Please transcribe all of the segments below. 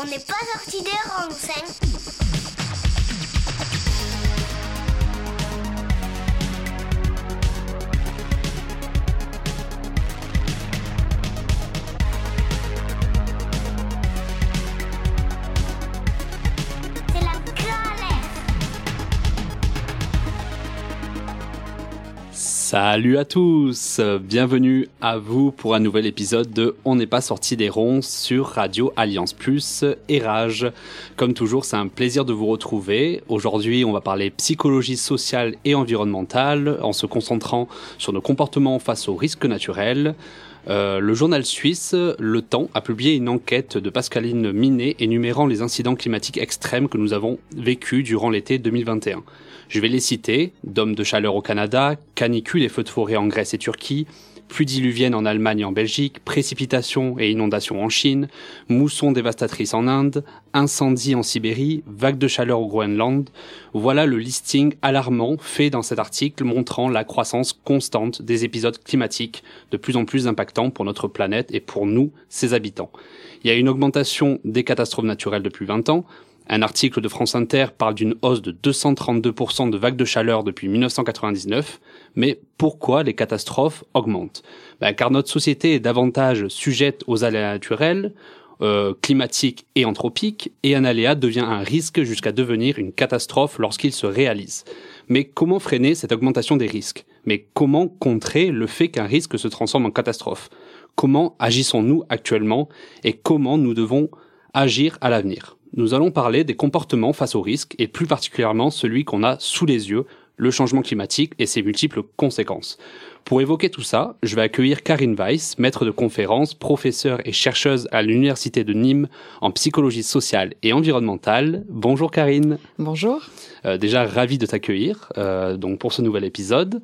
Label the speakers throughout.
Speaker 1: On n'est pas sorti des rangs,
Speaker 2: Salut à tous, bienvenue à vous pour un nouvel épisode de On n'est pas sorti des ronds sur Radio Alliance Plus et Rage. Comme toujours, c'est un plaisir de vous retrouver. Aujourd'hui, on va parler psychologie sociale et environnementale en se concentrant sur nos comportements face aux risques naturels. Euh, le journal suisse Le Temps a publié une enquête de Pascaline Minet énumérant les incidents climatiques extrêmes que nous avons vécus durant l'été 2021. Je vais les citer. Dôme de chaleur au Canada, canicule et feux de forêt en Grèce et Turquie, pluie diluvienne en Allemagne et en Belgique, précipitations et inondations en Chine, mousson dévastatrice en Inde, incendie en Sibérie, vague de chaleur au Groenland. Voilà le listing alarmant fait dans cet article montrant la croissance constante des épisodes climatiques de plus en plus impactants pour notre planète et pour nous, ses habitants. Il y a une augmentation des catastrophes naturelles depuis 20 ans, un article de France Inter parle d'une hausse de 232% de vagues de chaleur depuis 1999. Mais pourquoi les catastrophes augmentent? Ben, Car notre société est davantage sujette aux aléas naturels, euh, climatiques et anthropiques, et un aléa devient un risque jusqu'à devenir une catastrophe lorsqu'il se réalise. Mais comment freiner cette augmentation des risques? Mais comment contrer le fait qu'un risque se transforme en catastrophe? Comment agissons-nous actuellement? Et comment nous devons agir à l'avenir? Nous allons parler des comportements face aux risques et plus particulièrement celui qu'on a sous les yeux, le changement climatique et ses multiples conséquences. Pour évoquer tout ça, je vais accueillir Karine Weiss, maître de conférence, professeure et chercheuse à l'Université de Nîmes en psychologie sociale et environnementale. Bonjour Karine.
Speaker 3: Bonjour.
Speaker 2: Euh, déjà ravi de t'accueillir euh, donc pour ce nouvel épisode.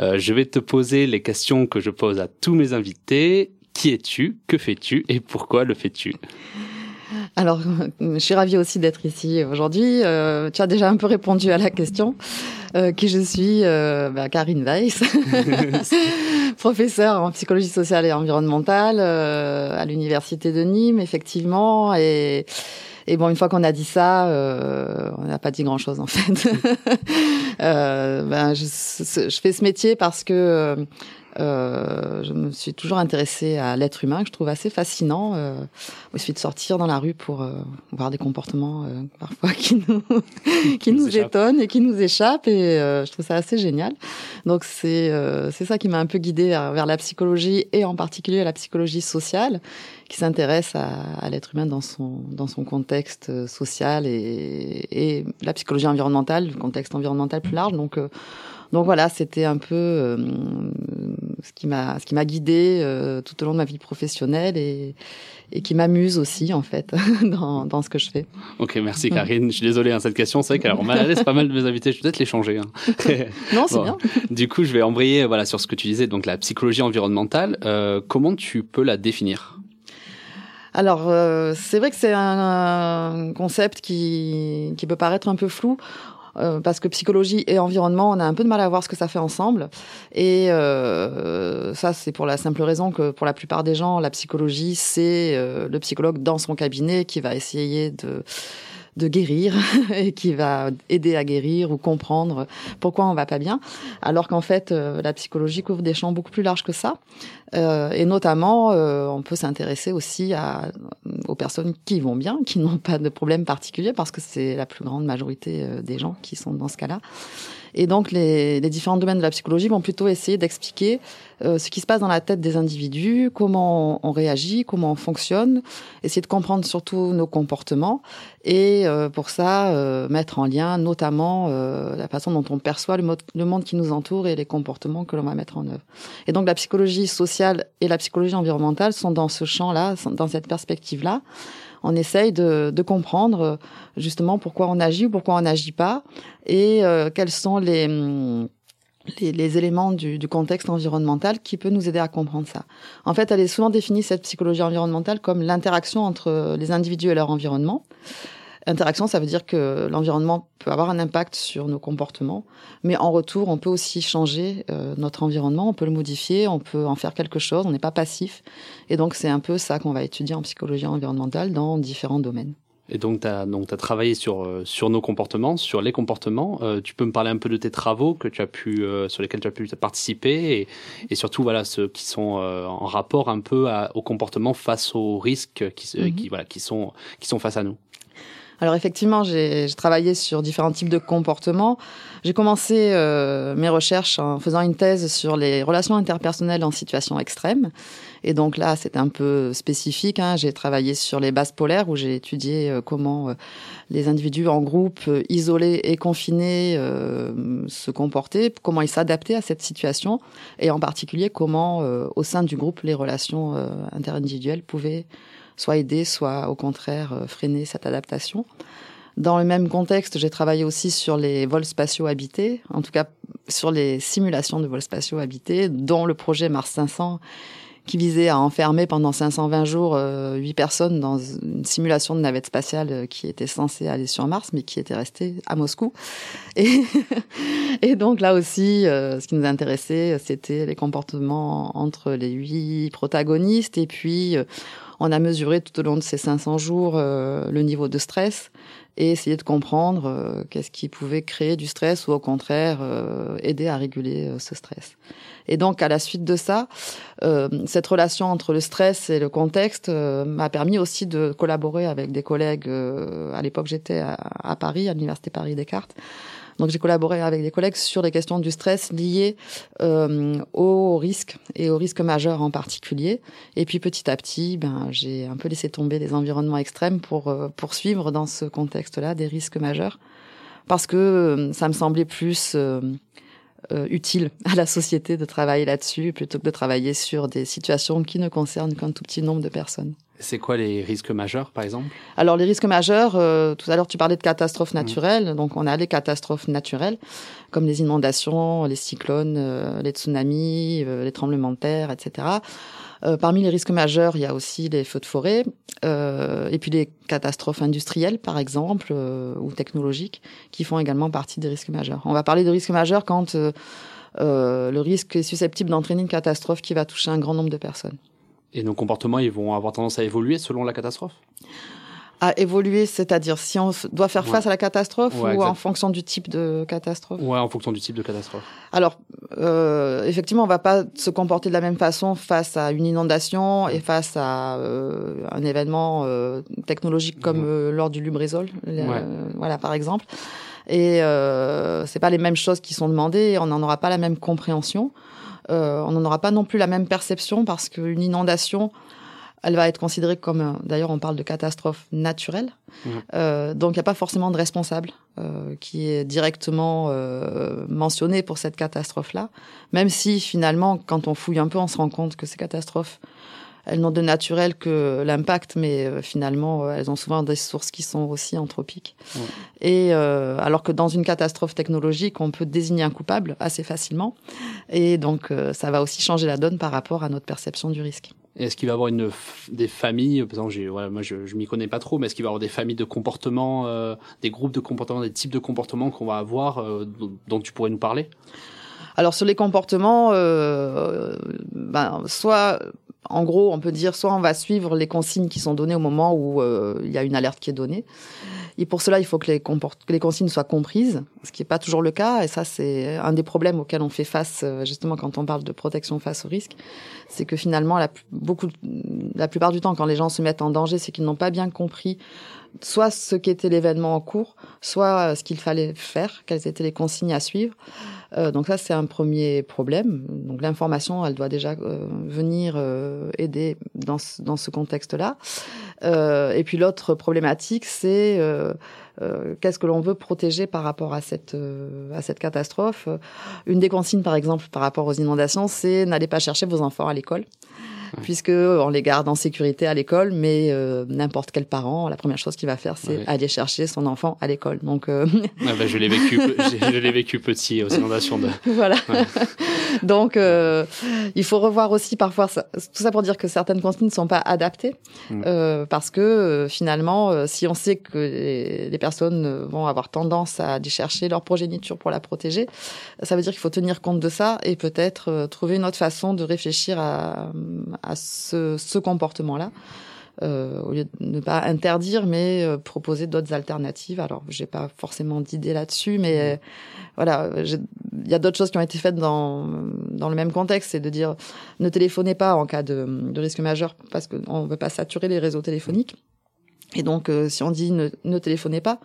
Speaker 2: Euh, je vais te poser les questions que je pose à tous mes invités. Qui es-tu? Que fais-tu? Et pourquoi le fais-tu?
Speaker 3: Alors, je suis ravie aussi d'être ici aujourd'hui. Euh, tu as déjà un peu répondu à la question. Euh, qui je suis euh, bah, Karine Weiss, professeure en psychologie sociale et environnementale euh, à l'université de Nîmes, effectivement. Et, bon, une fois qu'on a dit ça, euh, on n'a pas dit grand-chose en fait. ben, je, fais ce métier parce que euh, je me suis toujours intéressée à l'être humain, que je trouve assez fascinant. Euh, il suffit de sortir dans la rue pour euh, voir des comportements euh, parfois qui nous qui nous, nous étonnent et qui nous échappent, et euh, je trouve ça assez génial. Donc c'est c'est ça qui m'a un peu guidée vers, vers, la psychologie et en particulier la psychologie sociale, qui s'intéresse à, à l'être humain dans son dans son contexte social et, et la psychologie environnementale, le contexte environnemental plus large. Donc donc voilà, c'était un peu euh, ce qui m'a ce qui m'a guidée euh, tout au long de ma vie professionnelle et, et qui m'amuse aussi en fait dans, dans ce que je fais.
Speaker 2: Ok, merci Karine. Je suis désolé hein, cette question, c'est vrai qu'elle m'a laisse pas mal de mes invités. Je vais peut-être les changer. Hein.
Speaker 3: non, c'est bon. bien.
Speaker 2: Du coup, je vais embrayer voilà sur ce que tu disais, donc la psychologie environnementale. Euh, comment tu peux la définir?
Speaker 3: Alors, euh, c'est vrai que c'est un, un, concept qui, qui peut paraître un peu flou. Euh, parce que psychologie et environnement, on a un peu de mal à voir ce que ça fait ensemble. Et euh, ça, c'est pour la simple raison que pour la plupart des gens, la psychologie, c'est euh, le psychologue dans son cabinet qui va essayer de de guérir et qui va aider à guérir ou comprendre pourquoi on va pas bien, alors qu'en fait euh, la psychologie couvre des champs beaucoup plus larges que ça, euh, et notamment euh, on peut s'intéresser aussi à, aux personnes qui vont bien, qui n'ont pas de problème particulier, parce que c'est la plus grande majorité des gens qui sont dans ce cas-là. Et donc, les, les, différents domaines de la psychologie vont plutôt essayer d'expliquer euh, ce qui se passe dans la tête des individus, comment on, réagit, comment on fonctionne, essayer de comprendre surtout nos comportements et euh, pour ça, euh, mettre en lien notamment euh, la façon dont on perçoit le, le, monde qui nous entoure et les comportements que l'on va mettre en œuvre. Et donc, la psychologie sociale et la psychologie environnementale sont dans ce champ-là, dans cette perspective-là on essaye de, de, comprendre justement pourquoi on agit ou pourquoi on n'agit pas et euh, quels sont les, les, les éléments du, du, contexte environnemental qui peut nous aider à comprendre ça. En fait, elle est souvent définie, cette psychologie environnementale, comme l'interaction entre les individus et leur environnement. Interaction, ça veut dire que l'environnement peut avoir un impact sur nos comportements, mais en retour, on peut aussi changer euh, notre environnement, on peut le modifier, on peut en faire quelque chose, on n'est pas passif. Et donc, c'est un peu ça qu'on va étudier en psychologie environnementale dans différents domaines.
Speaker 2: Et donc, tu as, donc, as travaillé sur, euh, sur nos comportements, sur les comportements. Euh, tu peux me parler un peu de tes travaux que tu as pu, euh, sur lesquels tu as pu participer et, et surtout, voilà, ceux qui sont en rapport un peu à, au comportement face aux risques qui, mm-hmm. qui, voilà, qui, sont, qui sont face à nous.
Speaker 3: Alors effectivement, j'ai travaillé sur différents types de comportements. J'ai commencé euh, mes recherches en faisant une thèse sur les relations interpersonnelles en situation extrême. Et donc là, c'est un peu spécifique. Hein. J'ai travaillé sur les bases polaires où j'ai étudié euh, comment euh, les individus en groupe, isolés et confinés, se comportaient, comment ils s'adaptaient à cette situation, et en particulier comment, au sein du groupe, les relations interindividuelles pouvaient soit aider, soit au contraire euh, freiner cette adaptation. Dans le même contexte, j'ai travaillé aussi sur les vols spatiaux habités, en tout cas sur les simulations de vols spatiaux habités, dont le projet Mars 500 qui visait à enfermer pendant 520 jours euh, huit personnes dans une simulation de navette spatiale euh, qui était censée aller sur Mars, mais qui était restée à Moscou. Et, et donc là aussi, ce qui nous intéressait, c'était les comportements entre les huit protagonistes, et puis on a mesuré tout au long de ces 500 jours euh, le niveau de stress et essayer de comprendre euh, qu'est-ce qui pouvait créer du stress ou au contraire euh, aider à réguler ce stress. Et donc à la suite de ça, cette relation entre le stress et le contexte m'a permis aussi de collaborer avec des collègues. à l'époque, j'étais à, Paris, à l'université Paris Descartes, donc j'ai collaboré avec des collègues sur les questions du stress liées euh, aux risques et aux risques majeurs en particulier. Et puis petit à petit, ben j'ai un peu laissé tomber les environnements extrêmes pour euh, poursuivre dans ce contexte-là des risques majeurs parce que euh, ça me semblait plus euh, utile à la société de travailler là-dessus plutôt que de travailler sur des situations qui ne concernent qu'un tout petit nombre de personnes.
Speaker 2: C'est quoi les risques majeurs, par exemple?
Speaker 3: Alors, les risques majeurs, euh, tout à l'heure, tu parlais de catastrophes mmh. naturelles. Donc, on a les catastrophes naturelles, comme les inondations, les cyclones, euh, les tsunamis, euh, les tremblements de terre, etc. parmi les risques majeurs, il y a aussi les feux de forêt, et puis les catastrophes industrielles, par exemple, ou technologiques, qui font également partie des risques majeurs. On va parler de risques majeurs quand le risque est susceptible d'entraîner une catastrophe qui va toucher un grand nombre de personnes.
Speaker 2: Et nos comportements, ils vont avoir tendance à évoluer selon la catastrophe?
Speaker 3: À évoluer, c'est-à-dire si on doit faire face à la catastrophe ou en fonction du type de catastrophe?
Speaker 2: Ouais, en fonction du type de catastrophe.
Speaker 3: Alors, euh, effectivement, on va pas se comporter de la même façon face à une inondation et face à euh, un événement euh, technologique comme euh, lors du Lubrizol, voilà par exemple. Et c'est pas les mêmes choses qui sont demandées, on n'en aura pas la même compréhension. Euh, on n'en aura pas non plus la même perception parce qu'une inondation, elle va être considérée comme, d'ailleurs on parle de catastrophe naturelle, mmh. euh, donc il n'y a pas forcément de responsable euh, qui est directement mentionné pour cette catastrophe-là, même si finalement quand on fouille un peu on se rend compte que ces catastrophes elles n'ont de naturel que l'impact, mais euh, finalement, euh, elles ont souvent des sources qui sont aussi anthropiques. Et euh, alors que dans une catastrophe technologique, on peut désigner un coupable assez facilement. Et donc, ça va aussi changer la donne par rapport à notre perception du risque.
Speaker 2: Est-ce qu'il va y avoir une, des familles, par exemple, voilà, moi je, je m'y connais pas trop, mais est-ce qu'il va y avoir des familles de comportements, des groupes de comportements, des types de comportements qu'on va avoir, dont tu pourrais nous parler?
Speaker 3: Alors sur les comportements, ben, soit en gros, on peut dire soit on va suivre les consignes qui sont données au moment où euh, il y a une alerte qui est donnée. Et pour cela, il faut que les, consignes soient comprises, ce qui n'est pas toujours le cas. Et ça, c'est un des problèmes auxquels on fait face, euh, justement, quand on parle de protection face au risque. C'est que finalement, la plupart du temps, quand les gens se mettent en danger, c'est qu'ils n'ont pas bien compris soit ce qu'était l'événement en cours, soit euh, ce qu'il fallait faire, quelles étaient les consignes à suivre. Euh, donc ça, c'est un premier problème. Donc l'information, elle doit déjà euh, venir euh, aider dans ce, dans ce contexte-là. et puis l'autre problématique, c'est qu'est-ce que l'on veut protéger par rapport à cette, à cette catastrophe? Une des consignes, par exemple, par rapport aux inondations, c'est n'allez pas chercher vos enfants à l'école puisque on les garde en sécurité à l'école, mais euh, n'importe quel parent, la première chose qu'il va faire, c'est aller chercher son enfant à l'école. Donc,
Speaker 2: euh... bah, je l'ai vécu, je l'ai vécu petit aux inondations de.
Speaker 3: Voilà. Donc, euh, il faut revoir aussi parfois ça, tout ça pour dire que certaines consignes ne sont pas adaptées,
Speaker 2: Mm.
Speaker 3: euh, parce que euh, finalement, euh, si on sait que les, les personnes euh, vont avoir tendance à aller chercher leur progéniture pour la protéger, ça veut dire qu'il faut tenir compte de ça et peut-être euh, trouver une autre façon de réfléchir à, à ce, ce comportement-là. Euh, au lieu de ne pas interdire, mais euh, proposer d'autres alternatives. Alors, j'ai pas forcément d'idée là-dessus, mais euh, voilà, il y a d'autres choses qui ont été faites dans dans le même contexte, c'est de dire ne téléphonez pas en cas de, de risque majeur parce qu'on ne veut pas saturer les réseaux téléphoniques. Et donc, euh, si on dit ne, ne téléphonez pas,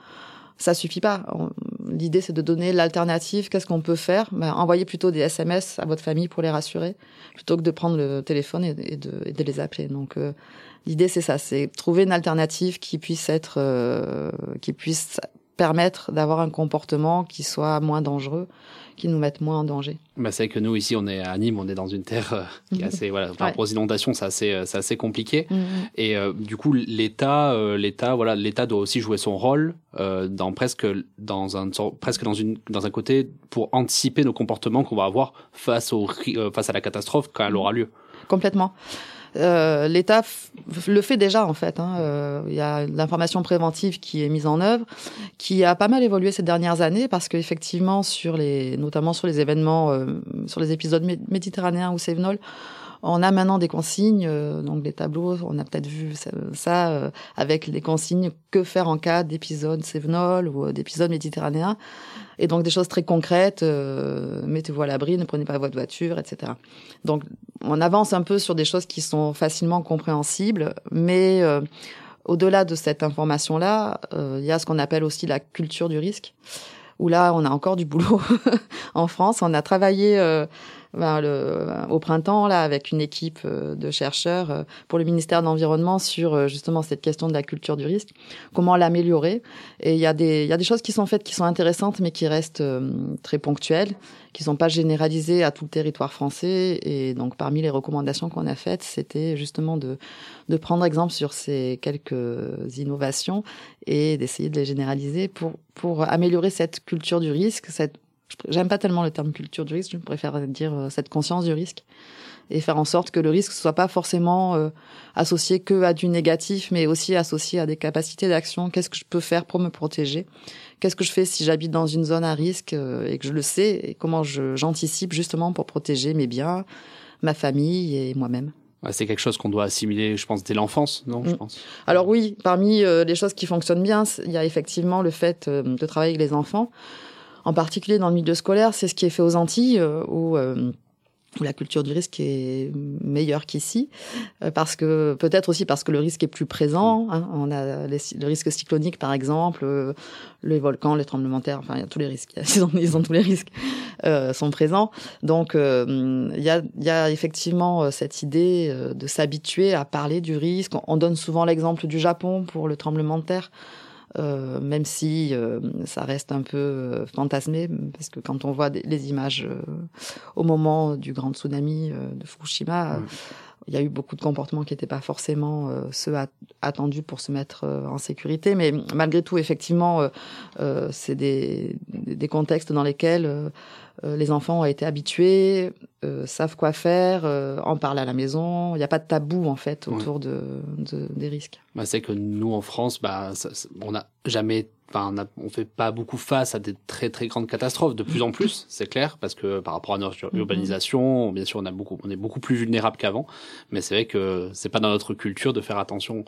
Speaker 3: ça suffit pas. On- L'idée, c'est de donner l'alternative. Qu'est-ce qu'on peut faire? Ben, Envoyez plutôt des SMS à votre famille pour les rassurer, plutôt que de prendre le téléphone et, de, et de les appeler. Donc, euh, l'idée, c'est ça, c'est trouver une alternative qui puisse être, euh, qui puisse permettre d'avoir un comportement qui soit moins dangereux, qui nous mette moins en danger.
Speaker 2: Bah, c'est vrai que nous, ici, on est à Nîmes, on est dans une terre euh, qui est assez, voilà, par
Speaker 3: Ouais.
Speaker 2: rapport aux inondations, c'est assez, euh, c'est assez compliqué. Et euh, du coup, l'État, l'État, voilà, l'État doit aussi jouer son rôle dans presque dans un presque dans une dans un côté pour anticiper nos comportements qu'on va avoir face au face à la catastrophe quand elle aura lieu.
Speaker 3: Complètement. Euh, L'État le fait déjà en fait. hein. Euh, Il y a l'information préventive qui est mise en œuvre, qui a pas mal évolué ces dernières années parce qu'effectivement sur les, notamment sur les événements, euh, sur les épisodes mé- méditerranéens ou Sévenol, on a maintenant des consignes, euh, donc des tableaux. On a peut-être vu ça, ça, euh, avec des consignes que faire en cas d'épisode Sévenol ou euh, d'épisode méditerranéen, et donc des choses très concrètes. euh, Mettez-vous à l'abri, ne prenez pas votre voiture, etc. Donc on avance un peu sur des choses qui sont facilement compréhensibles, mais euh, au-delà de cette information-là, euh, il y a ce qu'on appelle aussi la culture du risque, où là, on a encore du boulot en France. On a travaillé euh, ben, le, au printemps là avec une équipe euh, de chercheurs euh, pour le ministère de l'Environnement sur euh, justement cette question de la culture du risque, comment l'améliorer. Et il y a des il y a des choses qui sont faites qui sont intéressantes, mais qui restent très ponctuelles qui sont pas généralisées à tout le territoire français. Et donc, parmi les recommandations qu'on a faites, c'était justement de, de prendre exemple sur ces quelques innovations et d'essayer de les généraliser pour, pour améliorer cette culture du risque. Cette, j'aime pas tellement le terme culture du risque, je préfère dire euh, cette conscience du risque et faire en sorte que le risque soit pas forcément euh, associé que à du négatif, mais aussi associé à des capacités d'action. Qu'est-ce que je peux faire pour me protéger? Qu'est-ce que je fais si j'habite dans une zone à risque euh, et que je le sais et comment j'anticipe justement pour protéger mes biens, ma famille et moi-même?
Speaker 2: C'est quelque chose qu'on doit assimiler, je pense, dès l'enfance, non Je
Speaker 3: Mm.
Speaker 2: pense?
Speaker 3: Alors oui, parmi euh, les choses qui fonctionnent bien, il y a effectivement le fait de travailler avec les enfants. En particulier dans le milieu scolaire, c'est ce qui est fait aux Antilles, euh, où, euh, où la culture du risque est meilleure qu'ici, euh, parce que peut-être aussi parce que le risque est plus présent. hein. On a les- le risque cyclonique, par exemple, euh, les volcans, les tremblements de terre, enfin, il y a tous les risques. Ils ont, ils ont tous les risques euh, sont présents. Donc, euh, il y, a, y a effectivement cette idée de s'habituer à parler du risque. On donne souvent l'exemple du Japon pour le tremblement de terre. Euh, même si euh, ça reste un peu euh, fantasmé, parce que quand on voit des- les images euh, au moment du grand tsunami euh, de Fukushima, il y a eu beaucoup de comportements qui n'étaient pas forcément ceux at- attendus pour se mettre en sécurité. Mais malgré tout, effectivement, c'est des, des contextes dans lesquels les enfants ont été habitués, euh, savent quoi faire, euh, en parlent à la maison. Il n'y a pas de tabou en fait
Speaker 2: Ouais.
Speaker 3: autour de, de- des risques.
Speaker 2: Bah, c'est que nous en France, bah, ça- on n'a jamais, on, a- on fait pas beaucoup face à des très très grandes catastrophes. De plus en plus, c'est clair, parce que par rapport à notre
Speaker 3: Mhm.
Speaker 2: urbanisation, bien sûr, on a beaucoup, on est beaucoup plus vulnérable qu'avant. Mais c'est vrai que c'est pas dans notre culture de faire attention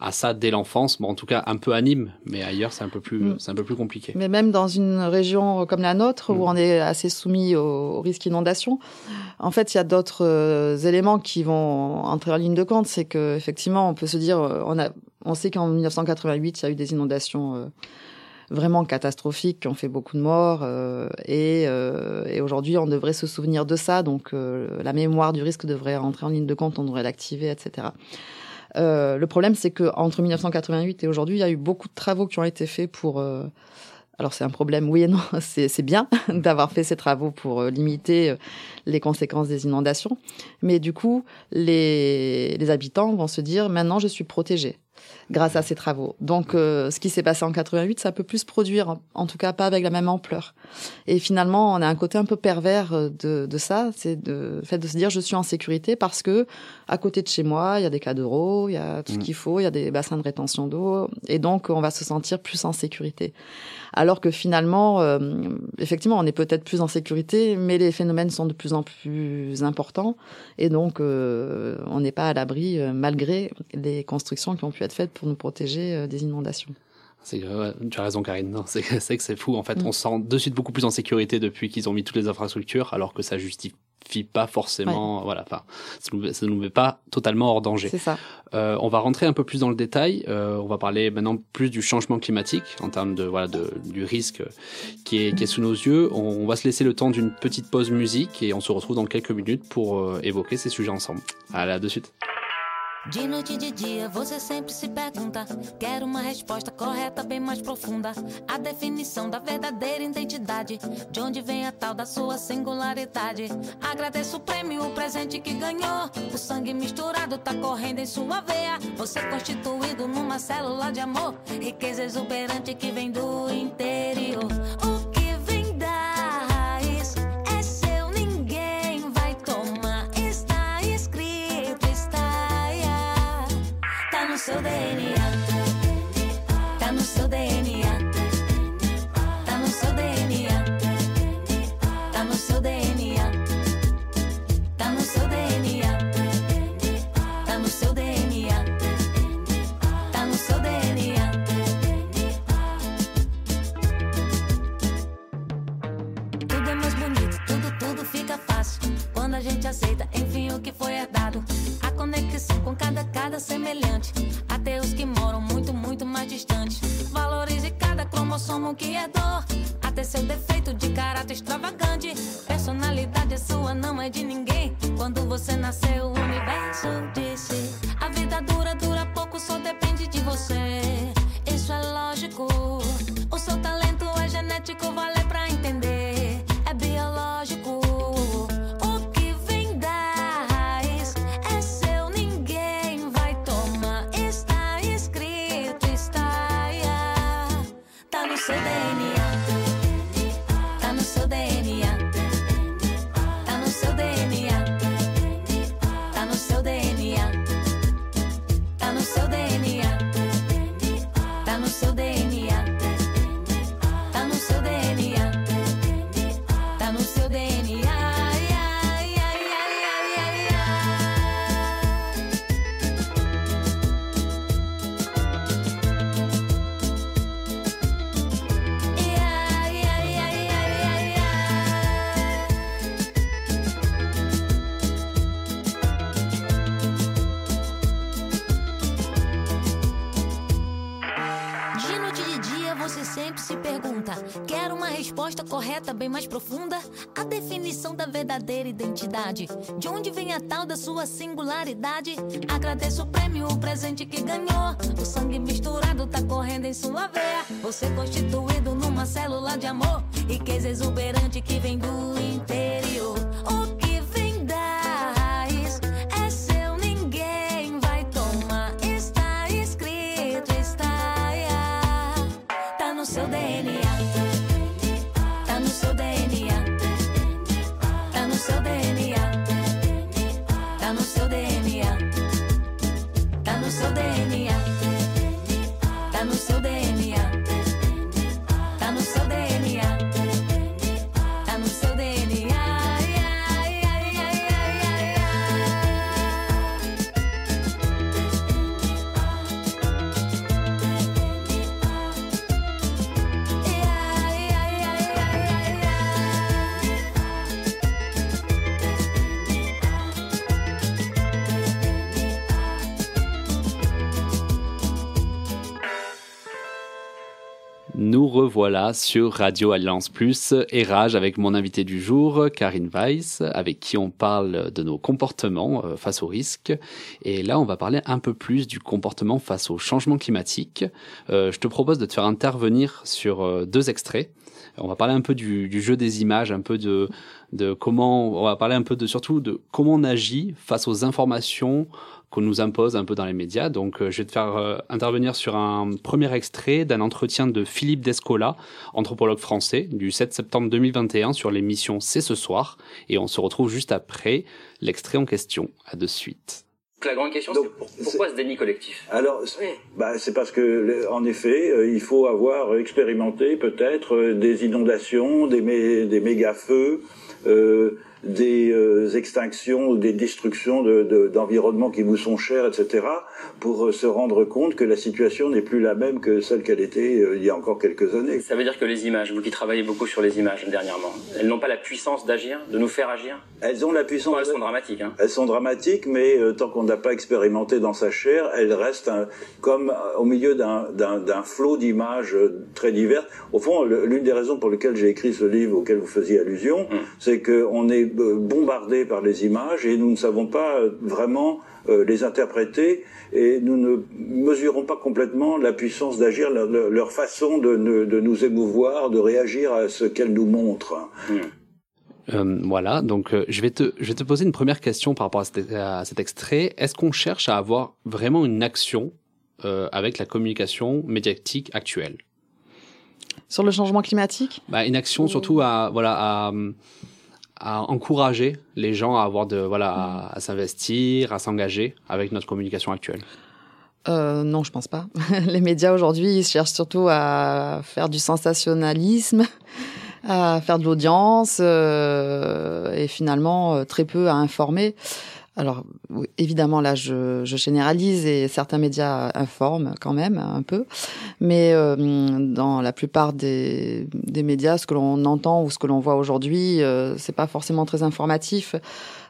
Speaker 2: à ça dès l'enfance. Bon, en tout cas, un peu à Nîmes, mais ailleurs, c'est un peu plus,
Speaker 3: Mm.
Speaker 2: c'est un peu plus compliqué.
Speaker 3: Mais même dans une région comme la nôtre,
Speaker 2: Mm.
Speaker 3: où on est assez soumis au, au risque inondation, en fait, il y a d'autres euh, éléments qui vont entrer en ligne de compte. C'est que effectivement, on peut se dire, euh, on a, on sait qu'en 1988, il y a eu des inondations euh, vraiment catastrophiques qui ont fait beaucoup de morts, euh, et, euh, et aujourd'hui, on devrait se souvenir de ça. Donc, euh, la mémoire du risque devrait entrer en ligne de compte, on devrait l'activer, etc. Euh, le problème, c'est que entre 1988 et aujourd'hui, il y a eu beaucoup de travaux qui ont été faits pour. euh, alors c'est un problème, oui et non. C'est bien d'avoir fait ces travaux pour euh, limiter euh, les conséquences des inondations, mais du coup, les, les habitants vont se dire maintenant je suis protégé. Grâce à ces travaux. Donc, euh, ce qui s'est passé en 88, ça peut plus se produire, en tout cas pas avec la même ampleur. Et finalement, on a un côté un peu pervers euh, de, de ça, c'est le fait de se dire je suis en sécurité parce que à côté de chez moi, il y a des d'euros, il y a tout ce
Speaker 2: Mm.
Speaker 3: qu'il faut, il y a des bassins de rétention d'eau, et donc on va se sentir plus en sécurité. Alors que finalement, euh, effectivement, on est peut-être plus en sécurité, mais les phénomènes sont de plus en plus importants, et donc euh, on n'est pas à l'abri euh, malgré les constructions qui ont pu être faites pour nous protéger euh, des inondations.
Speaker 2: Ouais, tu as raison, Karine. C'est, que c'est fou. En fait,
Speaker 3: Mm.
Speaker 2: on se sent de suite beaucoup plus en sécurité depuis qu'ils ont mis toutes les infrastructures, alors que ça justifie pas forcément. Voilà, enfin, ça nous, ça nous met pas totalement hors danger.
Speaker 3: C'est ça.
Speaker 2: Euh, on va rentrer un peu plus dans le détail. Euh, on va parler maintenant plus du changement climatique en termes de voilà de, du risque qui est, qui est sous nos yeux. On, on va se laisser le temps d'une petite pause musique et on se retrouve dans quelques minutes pour euh, évoquer ces sujets ensemble. À de suite.
Speaker 4: De noite e de dia você sempre se pergunta. Quero uma resposta correta, bem mais profunda. A definição da verdadeira identidade. De onde vem a tal da sua singularidade. Agradeço o prêmio, o presente que ganhou. O sangue misturado tá correndo em sua veia. Você constituído numa célula de amor. Riqueza exuberante que vem do interior. Correta, bem mais profunda. A definição da verdadeira identidade. De onde vem a tal da sua singularidade? Agradeço o prêmio, o presente que ganhou. O sangue misturado tá correndo em sua veia. Você constituído numa célula de amor. Riqueza exuberante que vem do interior.
Speaker 2: Revoilà sur Radio Alliance Plus et Rage avec mon invité du jour, Karine Weiss, avec qui on parle de nos comportements euh, face aux risques. Et là, on va parler un peu plus du comportement face au changement climatique. Euh, je te propose de te faire intervenir sur euh, deux extraits. On va parler un peu du, du jeu des images, un peu de, de comment, on va parler un peu de surtout de comment on agit face aux informations qu'on nous impose un peu dans les médias. Donc, euh, je vais te faire euh, intervenir sur un premier extrait d'un entretien de Philippe Descola, anthropologue français, du 7 septembre 2021 sur l'émission C'est ce soir. Et on se retrouve juste après l'extrait en question. À de suite.
Speaker 5: La grande question,
Speaker 6: Donc,
Speaker 5: c'est pourquoi ce déni collectif?
Speaker 6: Alors, c'est- bah, c'est parce que, en effet, euh, il faut avoir expérimenté peut-être euh, des inondations, des, mé- des méga-feux, euh, des euh, extinctions, des destructions de- de- d'environnements qui vous sont chers, etc., pour euh, se rendre compte que la situation n'est plus la même que celle qu'elle était euh, il y a encore quelques années.
Speaker 5: Ça veut dire que les images, vous qui travaillez beaucoup sur les images dernièrement, elles n'ont pas la puissance d'agir, de nous faire agir?
Speaker 6: Elles ont la puissance.
Speaker 5: Bon, Elles sont dramatiques. Hein.
Speaker 6: Elles sont dramatiques, mais euh, tant qu'on n'a pas expérimenté dans sa chair, elles restent un- comme euh, au milieu d'un- flot d'images euh, très diverses. Au fond, l'une des raisons pour lesquelles j'ai écrit ce livre auquel vous faisiez allusion,
Speaker 5: Mm.
Speaker 6: c'est qu'on est euh, bombardé par les images et nous ne savons pas euh, vraiment euh, les interpréter et nous ne mesurons pas complètement la puissance d'agir, leur, façon de, ne- de nous émouvoir, de réagir à ce qu'elles nous montrent.
Speaker 2: Euh, voilà, donc euh, je, vais te, je vais te poser une première question par rapport à cet, à cet extrait. Est-ce qu'on cherche à avoir vraiment une action euh, avec la communication médiatique actuelle?
Speaker 3: Sur le changement climatique?
Speaker 2: Bah, Une action surtout à, voilà, à, à encourager les gens à avoir de, voilà, à, s'investir, à s'engager avec notre communication actuelle.
Speaker 3: Euh, non, je pense pas. Les médias aujourd'hui, ils cherchent surtout à faire du sensationnalisme, à faire de l'audience euh, et finalement euh, très peu à informer. Alors évidemment là, je, généralise et certains médias informent quand même un peu, mais euh, dans la plupart des, des médias, ce que l'on entend ou ce que l'on voit aujourd'hui, euh, c'est pas forcément très informatif.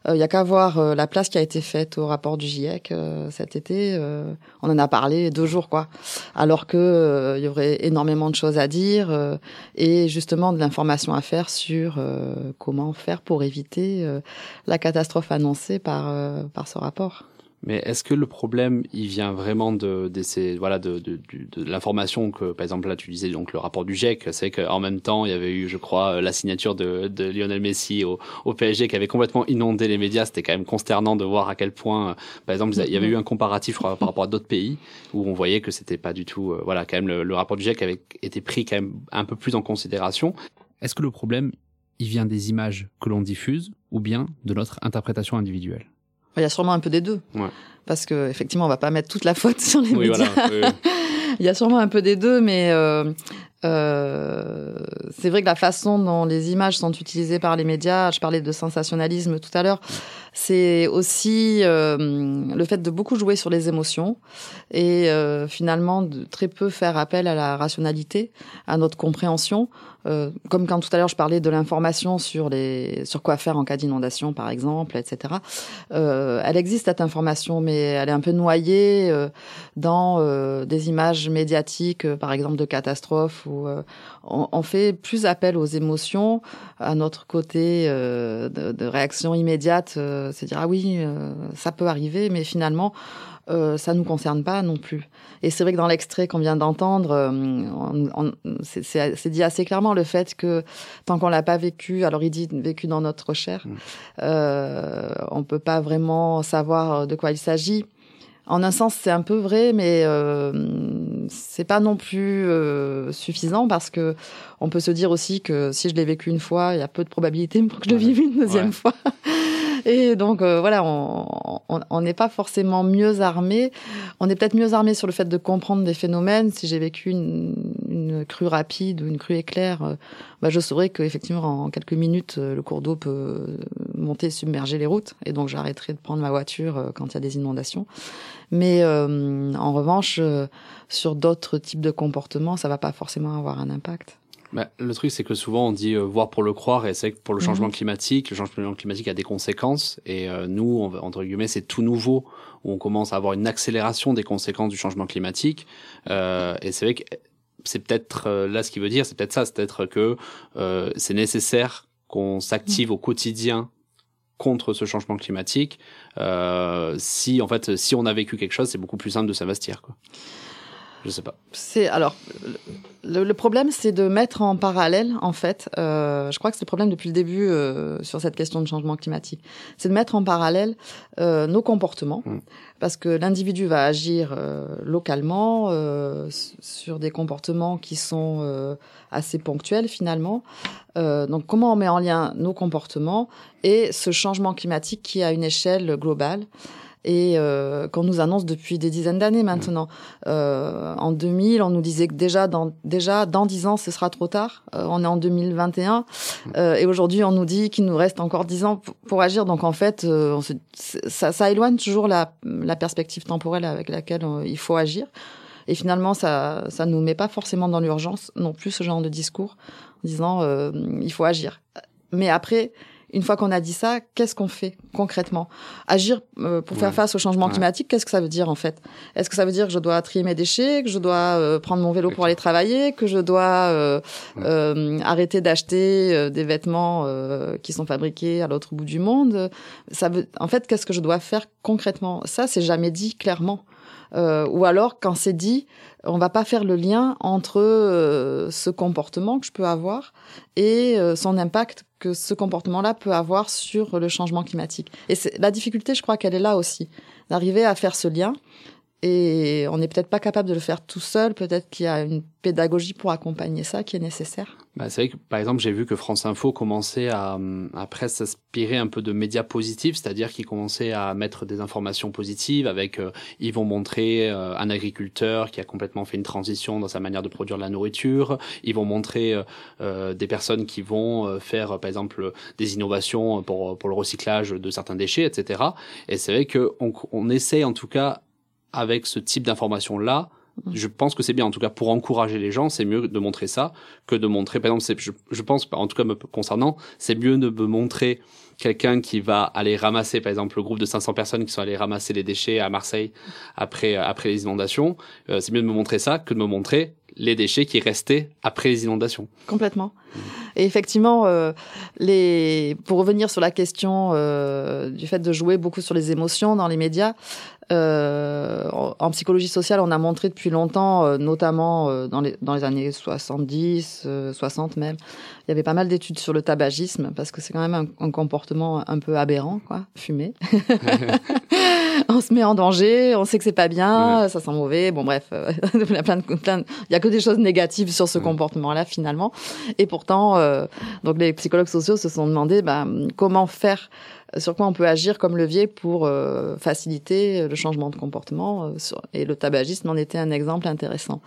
Speaker 3: Il y a qu'à voir euh, la place qui a été faite au rapport du GIEC euh, cet été. euh, on en a parlé deux jours, quoi. Alors que euh, il y aurait énormément de choses à dire euh, et justement de l'information à faire sur euh, comment faire pour éviter euh, la catastrophe annoncée par euh, par ce rapport.
Speaker 2: Mais est-ce que le problème, il vient vraiment de, de ces, voilà, de, de, de, de l'information que, par exemple, là, tu disais donc le rapport du GIEC, c'est qu'en même temps, il y avait eu, je crois, la signature de, de Lionel Messi au, au PSG qui avait complètement inondé les médias. C'était quand même consternant de voir à quel point, euh, par exemple, il y avait eu un comparatif par rapport à d'autres pays où on voyait que c'était pas du tout, euh, voilà, quand même, le, le rapport du GIEC avait été pris quand même un peu plus en considération. Est-ce que le problème, il vient des images que l'on diffuse ou bien de notre interprétation individuelle?
Speaker 3: Il y a sûrement un peu des deux.
Speaker 2: Ouais.
Speaker 3: Parce que effectivement, on va pas mettre toute la faute sur les
Speaker 2: Oui,
Speaker 3: médias.
Speaker 2: voilà. oui, oui.
Speaker 3: Il y a sûrement un peu des deux, mais euh, euh, c'est vrai que la façon dont les images sont utilisées par les médias, je parlais de sensationnalisme tout à l'heure, c'est aussi euh, le fait de beaucoup jouer sur les émotions et euh, finalement de très peu faire appel à la rationalité, à notre compréhension. Euh, comme quand tout à l'heure je parlais de l'information sur les sur quoi faire en cas d'inondation par exemple, etc. Euh, elle existe cette information, mais elle est un peu noyée dans des images médiatiques, par exemple de catastrophes, où euh, on, on fait plus appel aux émotions, à notre côté euh, de, de réaction immédiate, euh, c'est dire ah oui, ça peut arriver, mais finalement euh, ça nous concerne pas non plus. Et c'est vrai que dans l'extrait qu'on vient d'entendre, euh, c'est- dit assez clairement le fait que tant qu'on l'a pas vécu, alors il dit vécu dans notre chair,
Speaker 2: Mm.
Speaker 3: euh, on peut pas vraiment savoir de quoi il s'agit. En un sens, c'est un peu vrai, mais euh, c'est pas non plus euh, suffisant parce que on peut se dire aussi que si je l'ai vécu une fois, il y a peu de probabilité pour que je le vive une deuxième
Speaker 2: Ouais.
Speaker 3: fois. Et donc euh, voilà, on n'est pas forcément mieux armé. On est peut-être mieux armé sur le fait de comprendre des phénomènes. Si j'ai vécu une, une crue rapide ou une crue éclair, euh, bah, je saurais qu'effectivement en quelques minutes, euh, le cours d'eau peut monter, submerger les routes, et donc j'arrêterai de prendre ma voiture euh, quand il y a des inondations. Mais euh, en revanche, euh, sur d'autres types de comportements, ça va pas forcément avoir un impact.
Speaker 2: Bah, le truc, c'est que souvent on dit euh, voir pour le croire, et c'est que pour le changement
Speaker 3: Mhm.
Speaker 2: climatique, le changement climatique a des conséquences, et euh, nous, on, entre guillemets, c'est tout nouveau, où on commence à avoir une accélération des conséquences du changement climatique, euh, et c'est vrai que c'est peut-être euh, là ce qui veut dire, c'est peut-être ça, c'est peut-être que euh, c'est nécessaire qu'on s'active au quotidien contre ce changement climatique. Euh, si en fait, si on a vécu quelque chose, c'est beaucoup plus simple de s'investir. Quoi. Je sais pas.
Speaker 3: C'est alors le, le problème, c'est de mettre en parallèle, en fait. Euh, je crois que c'est le problème depuis le début euh, sur cette question de changement climatique. C'est de mettre en parallèle euh, nos comportements,
Speaker 2: Mm.
Speaker 3: parce que l'individu va agir euh, localement euh, sur des comportements qui sont euh, assez ponctuels finalement. Euh, donc, comment on met en lien nos comportements et ce changement climatique qui est à une échelle globale et euh, qu'on nous annonce depuis des dizaines d'années maintenant. Euh, en 2000, on nous disait que déjà dans déjà dans 10 ans, ce sera trop tard. Euh, on est en 2021 euh, et aujourd'hui, on nous dit qu'il nous reste encore 10 ans pour, agir. Donc en fait, euh, on ça, ça éloigne toujours la, la perspective temporelle avec laquelle euh, il faut agir. Et finalement, ça ça nous met pas forcément dans l'urgence non plus ce genre de discours en disant il faut agir. Mais après, une fois qu'on a dit ça, qu'est-ce qu'on fait concrètement? Agir euh, pour
Speaker 2: Ouais.
Speaker 3: faire face au changement
Speaker 2: Ouais.
Speaker 3: climatique, qu'est-ce que ça veut dire en fait? Est-ce que ça veut dire que je dois trier mes déchets, que je dois euh, prendre mon vélo pour aller travailler, que je dois euh,
Speaker 2: Ouais.
Speaker 3: euh, arrêter d'acheter euh, des vêtements euh, qui sont fabriqués à l'autre bout du monde? Ça veut, en fait, qu'est-ce que je dois faire concrètement? Ça, c'est jamais dit clairement. Euh, ou alors, quand c'est dit, on va pas faire le lien entre euh, ce comportement que je peux avoir et euh, son impact que ce comportement-là peut avoir sur le changement climatique. Et la difficulté, je crois qu'elle est là aussi, d'arriver à faire ce lien. Et on n'est peut-être pas capable de le faire tout seul. Peut-être qu'il y a une pédagogie pour accompagner ça qui est nécessaire.
Speaker 2: Bah, c'est vrai que, par exemple, j'ai vu que France Info commençait à, presque s'inspirer un peu de médias positifs, c'est-à-dire qu'ils commençaient à mettre des informations positives avec, euh, ils vont montrer euh, un agriculteur qui a complètement fait une transition dans sa manière de produire de la nourriture, ils vont montrer euh, euh, des personnes qui vont euh, faire, par exemple, des innovations pour, pour le recyclage de certains déchets, etc. Et c'est vrai qu'on on essaie, en tout cas, avec ce type d'information-là, je pense que c'est bien, en tout cas, pour encourager les gens, c'est mieux de montrer ça que de montrer, par exemple, je, je pense, en tout cas me concernant, c'est mieux de me montrer quelqu'un qui va aller ramasser, par exemple, le groupe de 500 personnes qui sont allés ramasser les déchets à Marseille après, après les inondations. Euh, c'est mieux de me montrer ça que de me montrer les déchets qui restaient après les inondations.
Speaker 3: Complètement. Et effectivement, euh, les... pour revenir sur la question euh, du fait de jouer beaucoup sur les émotions dans les médias, euh, en psychologie sociale, on a montré depuis longtemps, notamment dans, les, dans les années 70, euh, 60 même, il y avait pas mal d'études sur le tabagisme, parce que c'est quand même un, un comportement un peu aberrant, quoi, fumer. on se met en danger, on sait que c'est pas bien, ça sent mauvais. Bon bref, euh, il y a plein de, plein de- il y a que des choses négatives sur ce
Speaker 2: Ouais.
Speaker 3: comportement-là finalement. Et pourtant, euh, donc les psychologues sociaux se sont demandé bah, comment faire, sur quoi on peut agir comme levier pour euh, faciliter le changement de comportement. euh, sur- et le tabagisme en était un exemple intéressant.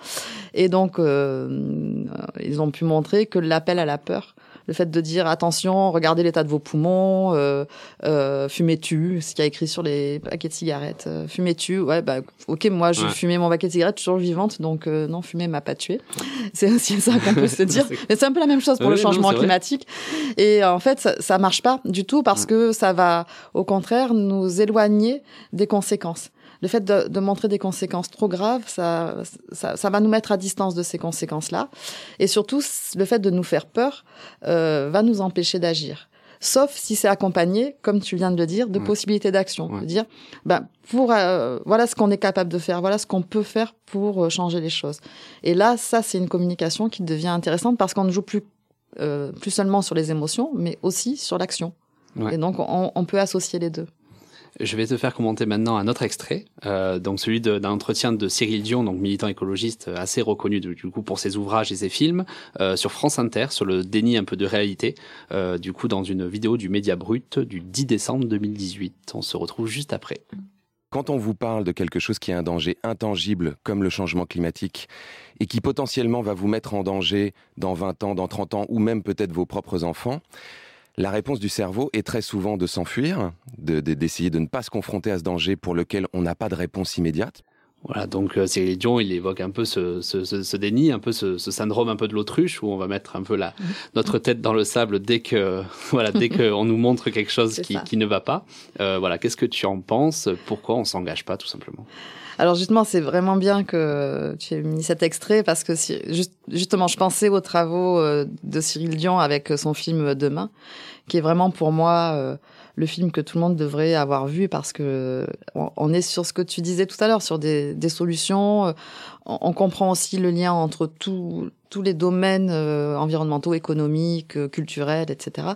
Speaker 3: Et donc, euh, ils ont pu montrer que l'appel à la peur, le fait de dire attention, regardez l'état de vos poumons, euh, euh, fumez-tu, ce qu'il y a écrit sur les paquets de cigarettes, euh, fumez-tu, ouais, bah, ok, moi, je
Speaker 2: Ouais.
Speaker 3: fumais mon paquet de cigarettes toujours vivante, donc euh, non, fumer m'a pas tué. C'est aussi ça qu'on peut se dire.
Speaker 2: C'est-
Speaker 3: Mais c'est un peu la même chose pour
Speaker 2: Ouais,
Speaker 3: le
Speaker 2: non,
Speaker 3: changement
Speaker 2: vrai.
Speaker 3: climatique. Et euh, en fait, ça, ça marche pas du tout parce que ça va, au contraire, nous éloigner des conséquences. Le fait de, de montrer des conséquences trop graves, ça, ça, ça va nous mettre à distance de ces conséquences-là. Et surtout, le fait de nous faire peur euh, va nous empêcher d'agir. Sauf si c'est accompagné, comme tu viens de le dire, de
Speaker 2: Ouais.
Speaker 3: possibilités d'action.
Speaker 2: Ouais.
Speaker 3: Dire, ben, pour, euh, voilà ce qu'on est capable de faire, voilà ce qu'on peut faire pour euh, changer les choses. Et là, ça, c'est une communication qui devient intéressante parce qu'on ne joue plus, euh, plus seulement sur les émotions, mais aussi sur l'action.
Speaker 2: Ouais.
Speaker 3: Et donc, on, on peut associer les deux.
Speaker 2: Je vais te faire commenter maintenant un autre extrait, euh, donc celui d'un entretien de Cyril Dion, donc militant écologiste euh, assez reconnu du, coup pour ses ouvrages et ses films, euh, sur France Inter, sur le déni un peu de réalité, du coup dans une vidéo du Média Brut du 10 décembre 2018. On se retrouve juste après.
Speaker 7: Quand on vous parle de quelque chose qui est un danger intangible comme le changement climatique et qui potentiellement va vous mettre en danger dans 20 ans, dans 30 ans ou même peut-être vos propres enfants, la réponse du cerveau est très souvent de s'enfuir, de- de- d'essayer de, ne pas se confronter à ce danger pour lequel on n'a pas de réponse immédiate.
Speaker 2: Voilà, donc euh, Cyril Dion, il évoque un peu ce, ce, ce, ce déni, un peu ce, ce syndrome un peu de l'autruche, où on va mettre un peu la, notre tête dans le sable dès que, voilà, dès qu'on nous montre quelque chose qui ne va pas. Euh, voilà, qu'est-ce que tu en penses? Pourquoi on s'engage pas, tout simplement?
Speaker 3: Alors justement, c'est vraiment bien que tu aies mis cet extrait parce que si- juste- justement, je pensais aux travaux euh, de Cyril Dion avec son film Demain, qui est vraiment pour moi euh, le film que tout le monde devrait avoir vu parce que on, est sur ce que tu disais tout à l'heure, sur des solutions. Euh, On, comprend aussi le lien entre tout- tous les domaines euh, environnementaux, économiques, euh, culturels, etc.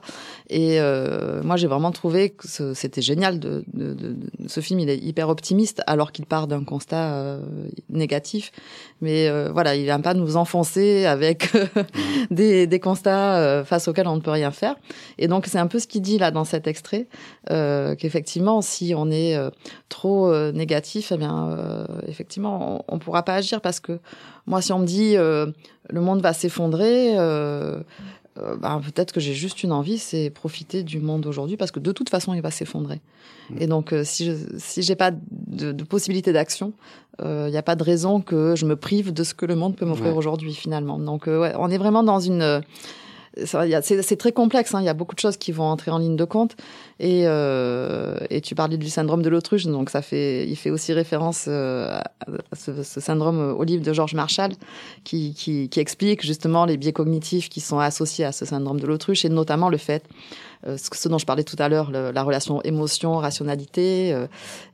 Speaker 3: Et euh, moi, j'ai vraiment trouvé que c'était génial. De, de, de- de- ce film, il est hyper optimiste, alors qu'il part d'un constat euh, négatif. Mais euh, voilà, il vient pas nous enfoncer avec des, des constats euh, face auxquels on ne peut rien faire. Et donc, c'est un peu ce qu'il dit là dans cet extrait, euh, qu'effectivement, si on est euh, trop euh, négatif, eh bien, euh, effectivement, on, on pourra pas agir parce que moi, si on me dit euh, le monde va s'effondrer. Euh, euh, ben, peut-être que j'ai juste une envie, c'est profiter du monde aujourd'hui parce que de toute façon, il va s'effondrer. Et donc, si je si j'ai pas de, de possibilité d'action, il n'y a pas de raison que je me prive de ce que le monde peut m'offrir
Speaker 2: Ouais.
Speaker 3: aujourd'hui finalement. Donc, ouais, on est vraiment dans une c'est très complexe. hein. Il y a beaucoup de choses qui vont entrer en ligne de compte. Et, euh, tu parlais du syndrome de l'autruche, donc ça fait, il fait aussi référence euh, à ce, syndrome euh, au livre de George Marshall, qui, explique justement les biais cognitifs qui sont associés à ce syndrome de l'autruche, et notamment le fait, ce, ce dont je parlais tout à l'heure, la relation émotion-rationalité, euh,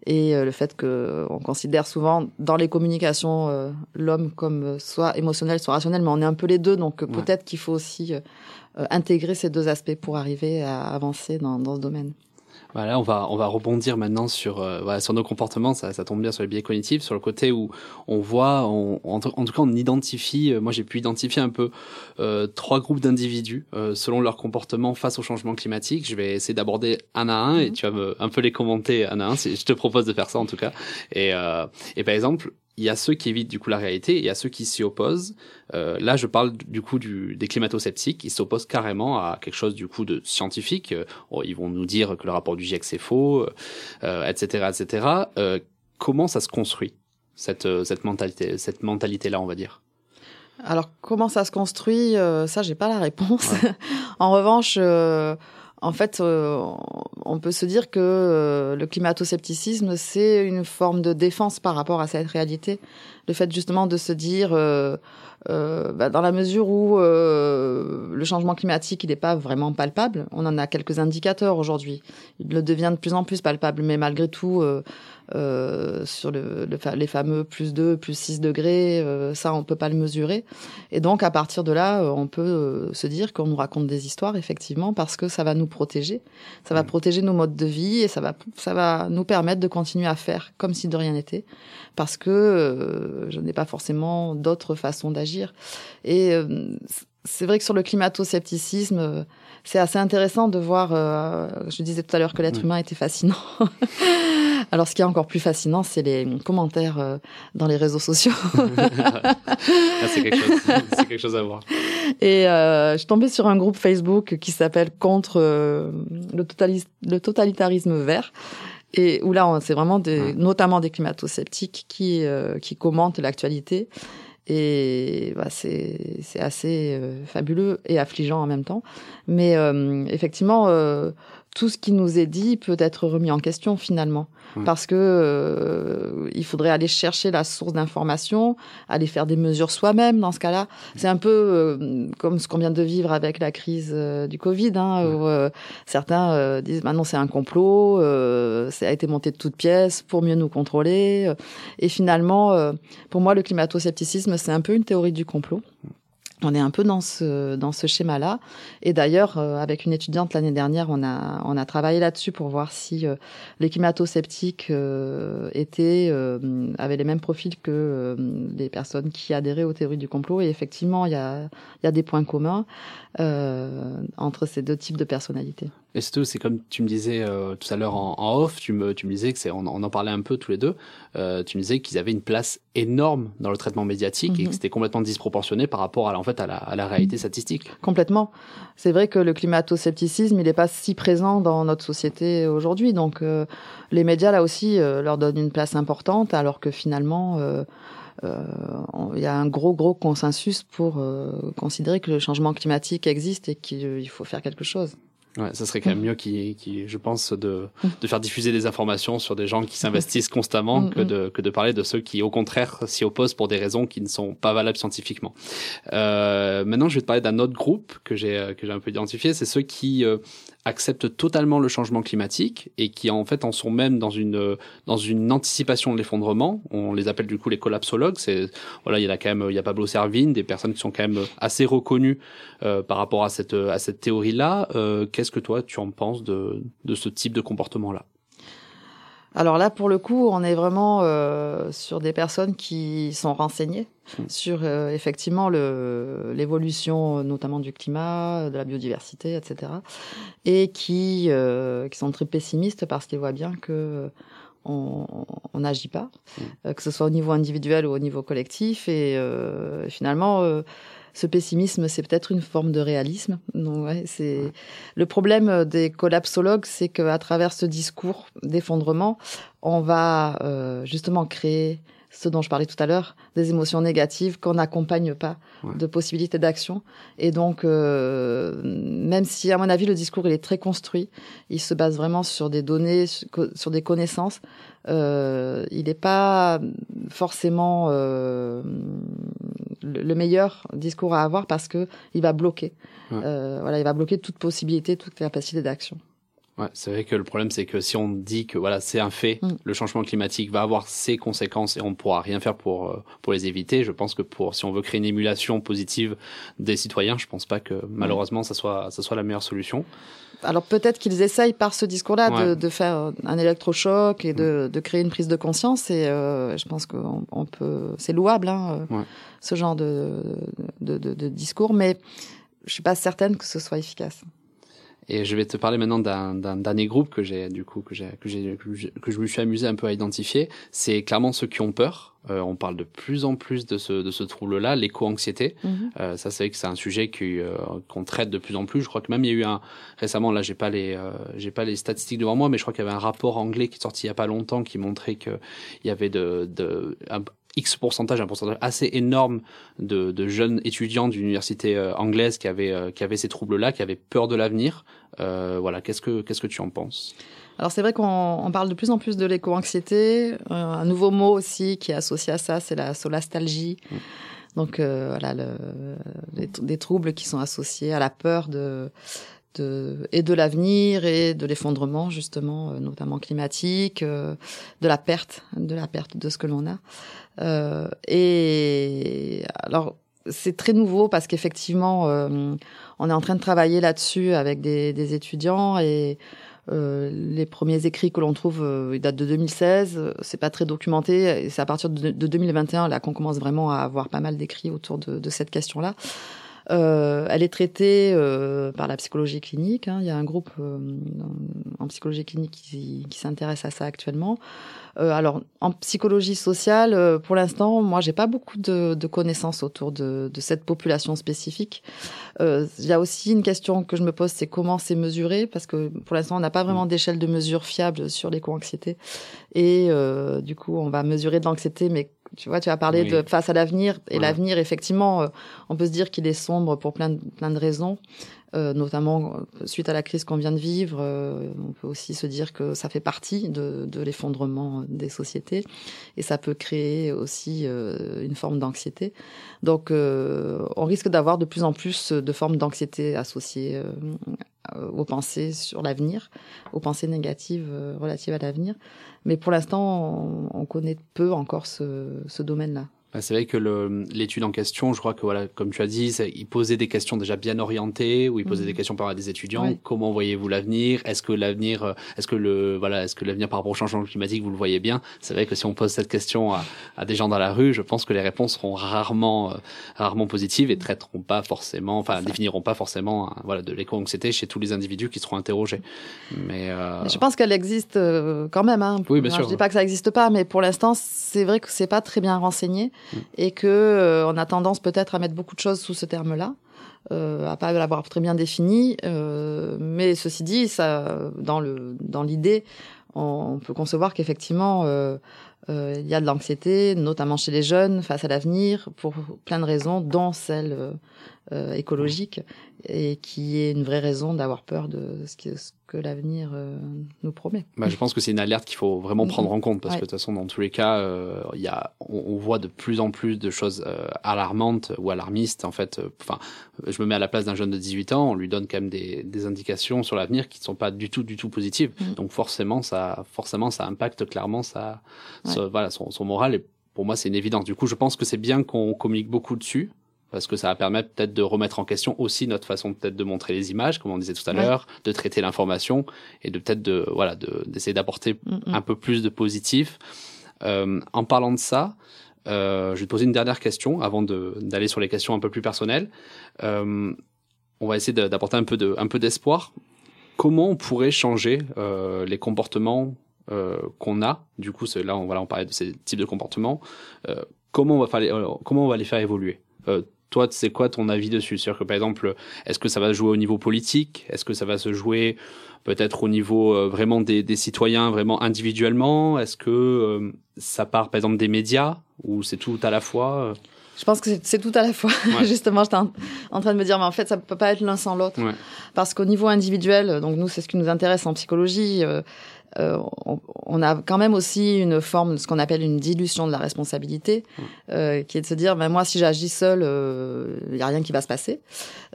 Speaker 3: et euh, le fait que on considère souvent dans les communications euh, l'homme comme euh, soit émotionnel, soit rationnel, mais on est un peu les deux, donc euh,
Speaker 2: Ouais.
Speaker 3: peut-être qu'il faut aussi euh, euh, intégrer ces deux aspects pour arriver à avancer dans, dans ce domaine.
Speaker 2: Voilà, on va on va rebondir maintenant sur euh, voilà, sur nos comportements. Ça, ça tombe bien sur les biais cognitifs, sur le côté où on voit, on, en, tout- en tout cas, on identifie. euh, moi, j'ai pu identifier un peu euh, trois groupes d'individus euh, selon leur comportement face au changement climatique. Je vais essayer d'aborder un à un et
Speaker 3: Mhm.
Speaker 2: tu vas me, un peu les commenter un à un. si- Je te propose de faire ça en tout cas. Et euh, et par exemple. Il y a ceux qui évitent du coup la réalité et il y a ceux qui s'y opposent. Euh, là, je parle du coup du, des climato-sceptiques. Ils s'opposent carrément à quelque chose du coup de scientifique. Euh, oh, ils vont nous dire que le rapport du GIEC c'est faux, euh, etc., etc. Euh, comment ça se construit cette euh, cette mentalité cette mentalité là, on va dire?
Speaker 3: Alors comment ça se construit? Euh, Ça, j'ai pas la réponse. en revanche, euh, en fait, euh, on peut se dire que euh, le climato-scepticisme, c'est une forme de défense par rapport à cette réalité. Le fait justement de se dire, euh, euh, bah, dans la mesure où euh, le changement climatique, il n'est pas vraiment palpable, on en a quelques indicateurs aujourd'hui. Il le devient de plus en plus palpable, mais malgré tout, euh, sur le, le les fameux plus 2, plus 6 degrés, euh, ça, on peut pas le mesurer. Et donc, à partir de là, euh, on peut euh, se dire qu'on nous raconte des histoires, effectivement, parce que ça va nous protéger. Ça va
Speaker 2: Mm.
Speaker 3: protéger nos modes de vie et ça va, ça va nous permettre de continuer à faire comme si de rien n'était, parce que euh, je n'ai pas forcément d'autres façons d'agir. Et euh, c'est vrai que sur le climato-scepticisme, c'est assez intéressant de voir. euh, je disais tout à l'heure que l'être humain était fascinant. Alors, ce qui est encore plus fascinant, c'est les commentaires euh, dans les réseaux sociaux.
Speaker 2: Ah, c'est quelque quelque chose à voir.
Speaker 3: Et euh, je suis tombée sur un groupe Facebook qui s'appelle Contre euh, le, totalis- le totalitarisme vert. Et où là, on- c'est vraiment des, notamment des climato-sceptiques qui, euh, qui commentent l'actualité. Et bah, c'est assez euh, fabuleux et affligeant en même temps. Mais euh, effectivement, euh, tout ce qui nous est dit peut être remis en question finalement.
Speaker 2: Ouais.
Speaker 3: Parce que euh, il faudrait aller chercher la source d'information, aller faire des mesures soi-même dans ce cas-là. C'est un peu euh, comme ce qu'on vient de vivre avec la crise euh, du Covid, hein, où euh, certains euh, disent maintenant c'est un complot, euh, ça a été monté de toutes pièces pour mieux nous contrôler. Et finalement, euh, pour moi, le climato-scepticisme, c'est un peu une théorie du complot. On est un peu dans ce dans ce schéma-là. Et d'ailleurs, euh, avec une étudiante l'année dernière, on a on a travaillé là-dessus pour voir si euh, les climato-sceptiques euh, étaient euh, avaient les mêmes profils que les personnes qui adhéraient aux théories du complot. Et effectivement, il y a y a des points communs entre ces deux types de personnalités.
Speaker 2: Et surtout, c'est comme tu me disais euh, tout à l'heure en, en off, tu me, tu me disais que c'est, on, on en parlait un peu tous les deux. Euh, tu me disais qu'ils avaient une place énorme dans le traitement médiatique et
Speaker 3: Mhm.
Speaker 2: que c'était complètement disproportionné par rapport à, la- en fait, à la, à la réalité statistique.
Speaker 3: Complètement. C'est vrai que le climato-scepticisme, il n'est pas si présent dans notre société aujourd'hui. Donc, euh, les médias, là aussi, euh, leur donnent une place importante, alors que finalement, euh, euh, il y a un gros, gros consensus pour euh, considérer que le changement climatique existe et qu'il faut faire quelque chose.
Speaker 2: Ouais, ça serait quand même mieux qui, qui, je pense, de, de faire diffuser des informations sur des gens qui s'investissent constamment
Speaker 3: Mm,
Speaker 2: que
Speaker 3: mm.
Speaker 2: de, que de parler de ceux qui, au contraire, s'y opposent pour des raisons qui ne sont pas valables scientifiquement. Euh, maintenant, je vais te parler d'un autre groupe que j'ai euh, que j'ai un peu identifié, c'est ceux qui euh, acceptent totalement le changement climatique et qui en fait en sont même dans une euh, dans une anticipation de l'effondrement. On les appelle du coup les collapsologues. C'est voilà, il y a quand même, il y a Pablo Servigne, des personnes qui sont quand même assez reconnues euh, par rapport à cette à cette théorie-là. Euh, Qu'est-ce que toi tu en penses de de ce type de comportement-là?
Speaker 3: Alors là, pour le coup, on est vraiment euh, sur des personnes qui sont renseignées
Speaker 2: Mm.
Speaker 3: sur euh, effectivement l'évolution, notamment du climat, de la biodiversité, etc. Et qui, euh, qui sont très pessimistes parce qu'ils voient bien que on n'agit pas, euh, que ce soit au niveau individuel ou au niveau collectif. Et finalement, ce pessimisme, c'est peut-être une forme de réalisme. Donc, ouais, c'est le problème des collapsologues, c'est qu'à travers ce discours d'effondrement, on va euh, justement créer ce dont je parlais tout à l'heure, des émotions négatives qu'on n'accompagne pas
Speaker 2: Ouais.
Speaker 3: de possibilités d'action. Et donc, euh, même si, à mon avis, le discours il est très construit, il se base vraiment sur des données, sur des connaissances, euh, il n'est pas forcément euh, le le meilleur discours à avoir parce que il va bloquer.
Speaker 2: Ouais.
Speaker 3: Euh, voilà, il va bloquer toute possibilité, toute capacité d'action.
Speaker 2: Ouais, c'est vrai que le problème, c'est que si on dit que voilà, c'est un fait,
Speaker 3: Mm.
Speaker 2: le changement climatique va avoir ses conséquences et on ne pourra rien faire pour pour les éviter. Je pense que pour si on veut créer une émulation positive des citoyens, je pense pas que malheureusement ça soit ça soit la meilleure solution.
Speaker 3: Alors peut-être qu'ils essayent par ce discours-là de,
Speaker 2: Ouais.
Speaker 3: de faire un électrochoc et de, de créer une prise de conscience. Et euh, je pense qu'on on peut, c'est louable, hein, euh,
Speaker 2: Ouais.
Speaker 3: ce genre de, de discours, mais je suis pas certaine que ce soit efficace.
Speaker 2: Et je vais te parler maintenant d'un dernier groupe que j'ai du coup que j'ai que j'ai que je- que je me suis amusé un peu à identifier. C'est clairement ceux qui ont peur. Euh, on parle de plus en plus de ce de ce trouble-là, l'éco-anxiété.
Speaker 3: Mhm.
Speaker 2: Euh, ça, c'est vrai que c'est un sujet qui, euh, qu'on traite de plus en plus. Je crois que même il y a eu un récemment, là, j'ai pas les, euh, j'ai pas les statistiques devant moi, mais je crois qu'il y avait un rapport anglais qui est sorti il y a pas longtemps qui montrait que il y avait de, de un X pourcentage, un pourcentage assez énorme de, de jeunes étudiants d'université euh, anglaise qui avaient, euh, qui avaient ces troubles-là, qui avaient peur de l'avenir. Euh, voilà, qu'est-ce que, qu'est-ce que tu en penses?
Speaker 3: Alors c'est vrai qu'on on parle de plus en plus de l'éco-anxiété. Euh, un nouveau mot aussi qui est associé à ça, c'est la solastalgie.
Speaker 2: Mm.
Speaker 3: Donc euh, voilà, le, les- des troubles qui sont associés à la peur de, de et de l'avenir et de l'effondrement justement, euh, notamment climatique, euh, de la perte, de la perte de ce que l'on a. Euh, et alors c'est très nouveau parce qu'effectivement, euh, on est en train de travailler là-dessus avec des, des étudiants et euh, les premiers écrits que l'on trouve, euh, ils datent de 2016. euh, C'est pas très documenté. Et c'est à partir de, de 2021 là qu'on commence vraiment à avoir pas mal d'écrits autour de, de cette question-là. Euh, elle est traitée euh, par la psychologie clinique. hein. Il y a un groupe euh, en psychologie clinique qui, qui s'intéresse à ça actuellement. Euh, alors, en psychologie sociale, euh, pour l'instant, moi, j'ai pas beaucoup de, de connaissances autour de, de cette population spécifique. Euh, Il y a aussi une question que je me pose, c'est comment c'est mesuré, parce que pour l'instant, on n'a pas vraiment d'échelle de mesure fiable sur l'éco-anxiété. Et euh, du coup, on va mesurer de l'anxiété, mais tu vois, tu as parlé
Speaker 2: Oui.
Speaker 3: de face à l'avenir, et
Speaker 2: Ouais.
Speaker 3: l'avenir, effectivement, euh, on peut se dire qu'il est sombre pour plein de, plein de raisons. Euh, notamment euh, suite à la crise qu'on vient de vivre, euh, on peut aussi se dire que ça fait partie de, de l'effondrement des sociétés et ça peut créer aussi euh, une forme d'anxiété. Donc, on risque d'avoir de plus en plus de formes d'anxiété associées aux pensées sur l'avenir, aux pensées négatives relatives à l'avenir. Mais pour l'instant, on, on connaît peu encore ce, ce domaine-là.
Speaker 2: Bah, C'est vrai que l'étude en question, je crois que voilà, comme tu as dit, il posait des questions déjà bien orientées, ou il posait
Speaker 3: Mhm.
Speaker 2: des questions par rapport à des étudiants.
Speaker 3: Oui.
Speaker 2: Comment voyez-vous l'avenir? Est-ce que l'avenir, euh, est-ce que le voilà, est-ce que l'avenir par rapport au changement climatique, vous le voyez bien? C'est vrai que si on pose cette question à, à des gens dans la rue, je pense que les réponses seront rarement euh, rarement positives et traiteront pas forcément, enfin définiront pas forcément hein, voilà de l'éco-anxiété chez tous les individus qui seront interrogés. Mais euh,
Speaker 3: Mais Je pense qu'elle existe euh, quand même. Hein.
Speaker 2: Oui, bien sûr.
Speaker 3: Je dis pas que ça n'existe pas, mais pour l'instant, c'est vrai que c'est pas très bien renseigné Et que euh, on a tendance peut-être à mettre beaucoup de choses sous ce terme-là, euh, à pas l'avoir très bien défini. euh, mais ceci dit, dans l'idée, on, peut concevoir qu'effectivement. Euh, il y a de l'anxiété, notamment chez les jeunes, face à l'avenir, pour plein de raisons, dont celle euh, écologique, et qui est une vraie raison d'avoir peur de ce que, ce que l'avenir euh, nous promet.
Speaker 2: Bah, je pense que c'est une alerte qu'il faut vraiment prendre en compte parce
Speaker 3: Ouais.
Speaker 2: que de toute façon, dans tous les cas, euh, il y a, on, on voit de plus en plus de choses euh, alarmantes ou alarmistes. En fait, Euh, enfin, je me mets à la place d'un jeune de 18 ans, on lui donne quand même des, des indications sur l'avenir qui ne sont pas du tout, du tout positives.
Speaker 3: Mhm.
Speaker 2: Donc forcément, ça, forcément, ça impacte clairement
Speaker 3: Ouais.
Speaker 2: sa- voilà, son, son moral. Et pour moi, c'est une évidence. Du coup, je pense que c'est bien qu'on communique beaucoup dessus. Parce que ça va permettre peut-être de remettre en question aussi notre façon peut-être de montrer les images, comme on disait tout à
Speaker 3: Ouais.
Speaker 2: l'heure, de traiter l'information et de peut-être de voilà de- d'essayer d'apporter
Speaker 3: Mm, mm.
Speaker 2: un peu plus de positif. Euh, en parlant de ça, euh, je vais te poser une dernière question avant de- d'aller sur les questions un peu plus personnelles. Euh, on va essayer d'apporter un peu de un peu d'espoir. Comment on pourrait changer les comportements qu'on a? Du coup, là, on, voilà, on parlait de ces types de comportements. Comment on va faire les- comment on va les faire évoluer? Toi, c'est quoi ton avis dessus? C'est-à-dire que par exemple, est-ce que ça va se jouer au niveau politique? Est-ce que ça va se jouer peut-être au niveau euh, vraiment des, des citoyens, vraiment individuellement? Est-ce que euh, ça part par exemple des médias? Ou c'est tout à la fois
Speaker 3: Je pense que c'est- tout à la fois.
Speaker 2: Ouais.
Speaker 3: Justement, j'étais en, en train de me dire, mais en fait, ça peut pas être l'un sans l'autre.
Speaker 2: Ouais.
Speaker 3: Parce qu'au niveau individuel, donc nous, c'est ce qui nous intéresse en psychologie, euh, euh, on, on a quand même aussi une forme de ce qu'on appelle une dilution de la responsabilité, euh, qui est de se dire, ben moi, si j'agis seul, il y a rien qui va se passer.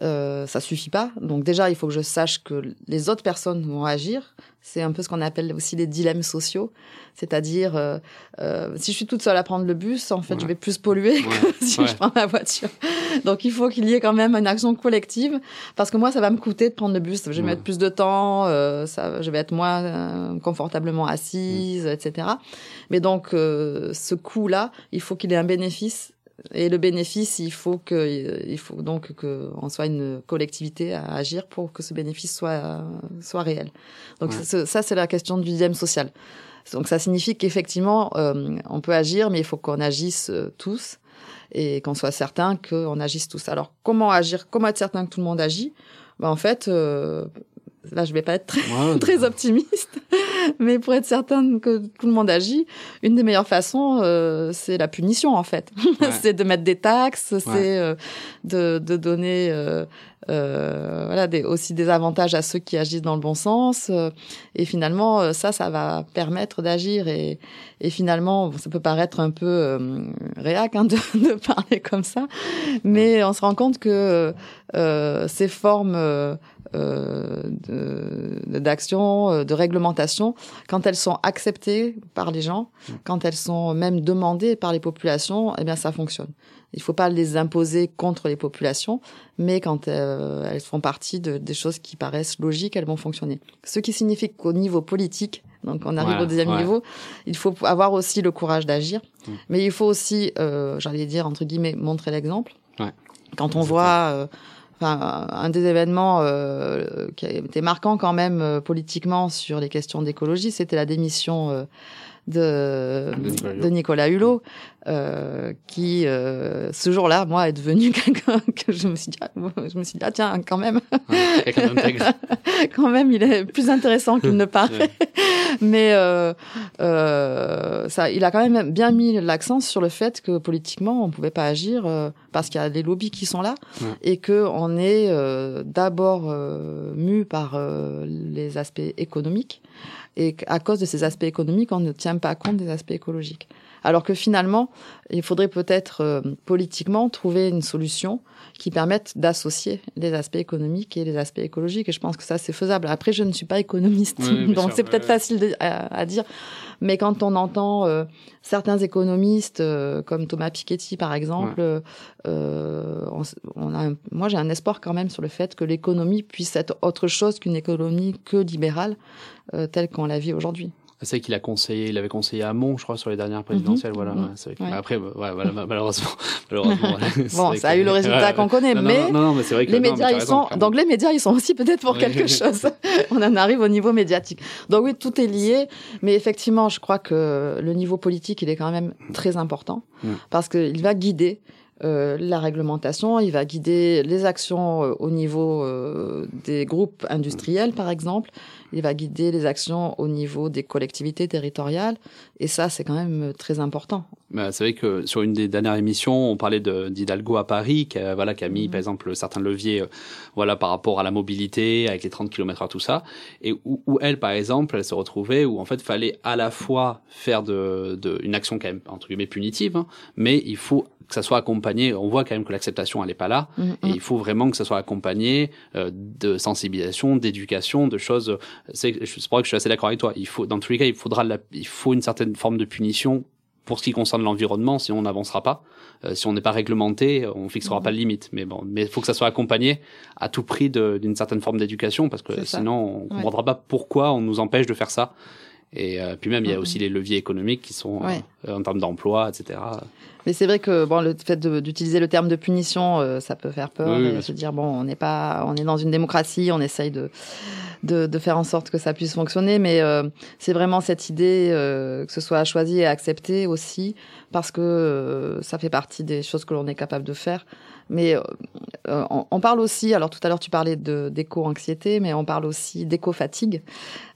Speaker 3: Euh, ça suffit pas. Donc déjà, il faut que je sache que les autres personnes vont agir. C'est un peu ce qu'on appelle aussi les dilemmes sociaux. C'est-à-dire, euh, euh, si je suis toute seule à prendre le bus, en fait,
Speaker 2: Ouais.
Speaker 3: je vais plus polluer
Speaker 2: Ouais.
Speaker 3: que si
Speaker 2: Ouais.
Speaker 3: je prends ma voiture. Donc il faut qu'il y ait quand même une action collective, parce que moi, ça va me coûter de prendre le bus. Je vais mettre plus de temps, euh, ça, je vais être moins euh, confortablement assise,
Speaker 2: Mm.
Speaker 3: etc. Mais donc, euh, ce coût-là, il faut qu'il ait un bénéfice. Et le bénéfice, il faut que, il faut donc qu'on soit une collectivité à agir pour que ce bénéfice soit soit réel. Donc
Speaker 2: Ouais.
Speaker 3: ça, ça, c'est la question du dilemme social. Donc ça signifie qu'effectivement, euh, on peut agir, mais il faut qu'on agisse euh, tous et qu'on soit certain qu'on agisse tous. Alors comment agir Comment être certain que tout le monde agit? Ben, En fait, euh, là je vais pas être très,
Speaker 2: Ouais,
Speaker 3: très optimiste, mais pour être certain que tout le monde agit, une des meilleures façons, euh, c'est la punition en fait.
Speaker 2: Ouais.
Speaker 3: c'est de mettre des taxes, c'est euh, de, de donner euh, euh, voilà, des, aussi des avantages à ceux qui agissent dans le bon sens. et finalement, euh, ça, ça va permettre d'agir. Et, et finalement, bon, ça peut paraître un peu euh, réac hein, de, de parler comme ça, mais on se rend compte que euh, ces formes d'action, euh, de réglementation, quand elles sont acceptées par les gens, quand elles sont même demandées par les populations, eh bien, ça fonctionne. Il ne faut pas les imposer contre les populations, mais quand euh, elles font partie de, des choses qui paraissent logiques, elles vont fonctionner. Ce qui signifie qu'au niveau politique, donc on arrive au deuxième
Speaker 2: ouais.
Speaker 3: niveau, il faut avoir aussi le courage d'agir,
Speaker 2: Mm.
Speaker 3: mais il faut aussi, euh, j'allais dire entre guillemets, montrer l'exemple.
Speaker 2: Ouais.
Speaker 3: Quand on voit, euh, enfin, un des événements euh, qui a été marquant quand même euh, politiquement sur les questions d'écologie, c'était la démission euh, de,
Speaker 2: De Nicolas Hulot.
Speaker 3: Euh, qui euh, ce jour-là, moi, est devenu quelqu'un que je me suis dit, ah, je me suis dit, ah, tiens, quand même,
Speaker 2: Ouais,
Speaker 3: quand même, il est plus intéressant qu'il ne paraît.
Speaker 2: Ouais.
Speaker 3: Mais euh, euh, ça, il a quand même bien mis l'accent sur le fait que politiquement, on pouvait pas agir euh, parce qu'il y a des lobbies qui sont là
Speaker 2: Ouais.
Speaker 3: et que on est euh, d'abord euh, mu par les aspects économiques et qu'à cause de ces aspects économiques, on ne tient pas compte des aspects écologiques. Alors que finalement, il faudrait peut-être euh, politiquement trouver une solution qui permette d'associer les aspects économiques et les aspects écologiques. Et je pense que ça, c'est faisable. Après, je ne suis pas économiste,
Speaker 2: Oui,
Speaker 3: donc c'est peut-être facile de- à, à dire. Mais quand on entend euh, certains économistes, euh, comme Thomas Piketty par exemple, euh, euh, on, a un- moi j'ai un espoir quand même sur le fait que l'économie puisse être autre chose qu'une économie que libérale, euh, telle qu'on la vit aujourd'hui.
Speaker 2: C'est qu'il a conseillé, il avait conseillé à Mont, je crois, sur les dernières présidentielles. Voilà.
Speaker 3: Mhm.
Speaker 2: c'est vrai que-
Speaker 3: Ouais.
Speaker 2: Après, ouais, voilà, malheureusement, malheureusement. voilà,
Speaker 3: Bon, ça a
Speaker 2: que-
Speaker 3: eu le résultat qu'on connaît,
Speaker 2: non,
Speaker 3: mais
Speaker 2: non, non, mais vrai que
Speaker 3: les médias, ils
Speaker 2: raison,
Speaker 3: sont
Speaker 2: clairement.
Speaker 3: donc les médias, ils sont aussi peut-être pour quelque chose. On en arrive au niveau médiatique. Donc oui, tout est lié, mais effectivement, je crois que le niveau politique, il est quand même très important
Speaker 2: Mm.
Speaker 3: parce qu'il va guider euh, la réglementation, il va guider les actions euh, au niveau euh, des groupes industriels, par exemple. Il va guider les actions au niveau des collectivités territoriales. Et ça, c'est quand même très important.
Speaker 2: Bah, c'est vrai que sur une des dernières émissions, on parlait d'Hidalgo à Paris, qui a, voilà, qui a mis,
Speaker 3: Mhm.
Speaker 2: par exemple, certains leviers, euh, voilà, par rapport à la mobilité, avec les 30 km h tout ça. Et où, où elle, par exemple, elle se retrouvait où, en fait, fallait à la fois faire de, de une action quand même, entre guillemets, punitive, hein, mais il faut que ça soit accompagné. On voit quand même que l'acceptation, elle est pas là.
Speaker 3: Mhm.
Speaker 2: Et il faut vraiment que ça soit accompagné euh, de sensibilisation, d'éducation, de choses. C'est c'est pour ça que je suis assez d'accord avec toi. Il faut, dans tous les cas, il faudra, la- il faut une certaine forme de punition pour ce qui concerne l'environnement, sinon on n'avancera pas. Euh, si on n'est pas réglementé, on fixera pas de limite. Mais bon, mais il faut que ça soit accompagné à tout prix d'une certaine forme d'éducation, parce que sinon on
Speaker 3: Ouais.
Speaker 2: comprendra pas pourquoi on nous empêche de faire ça. Et euh, puis même, il y a aussi les leviers économiques qui sont
Speaker 3: Ouais.
Speaker 2: euh, en termes d'emploi, etc.
Speaker 3: Mais c'est vrai que bon, le fait d'utiliser le terme de punition, euh, ça peut faire peur.
Speaker 2: Oui,
Speaker 3: et se dire bon, on n'est pas, on est dans une démocratie, on essaye de de, de faire en sorte que ça puisse fonctionner. Mais euh, c'est vraiment cette idée euh, que ce soit choisi et accepté aussi, parce que euh, ça fait partie des choses que l'on est capable de faire. Mais euh, euh, on, on parle aussi, alors tout à l'heure tu parlais d'éco-anxiété, mais on parle aussi d'éco-fatigue.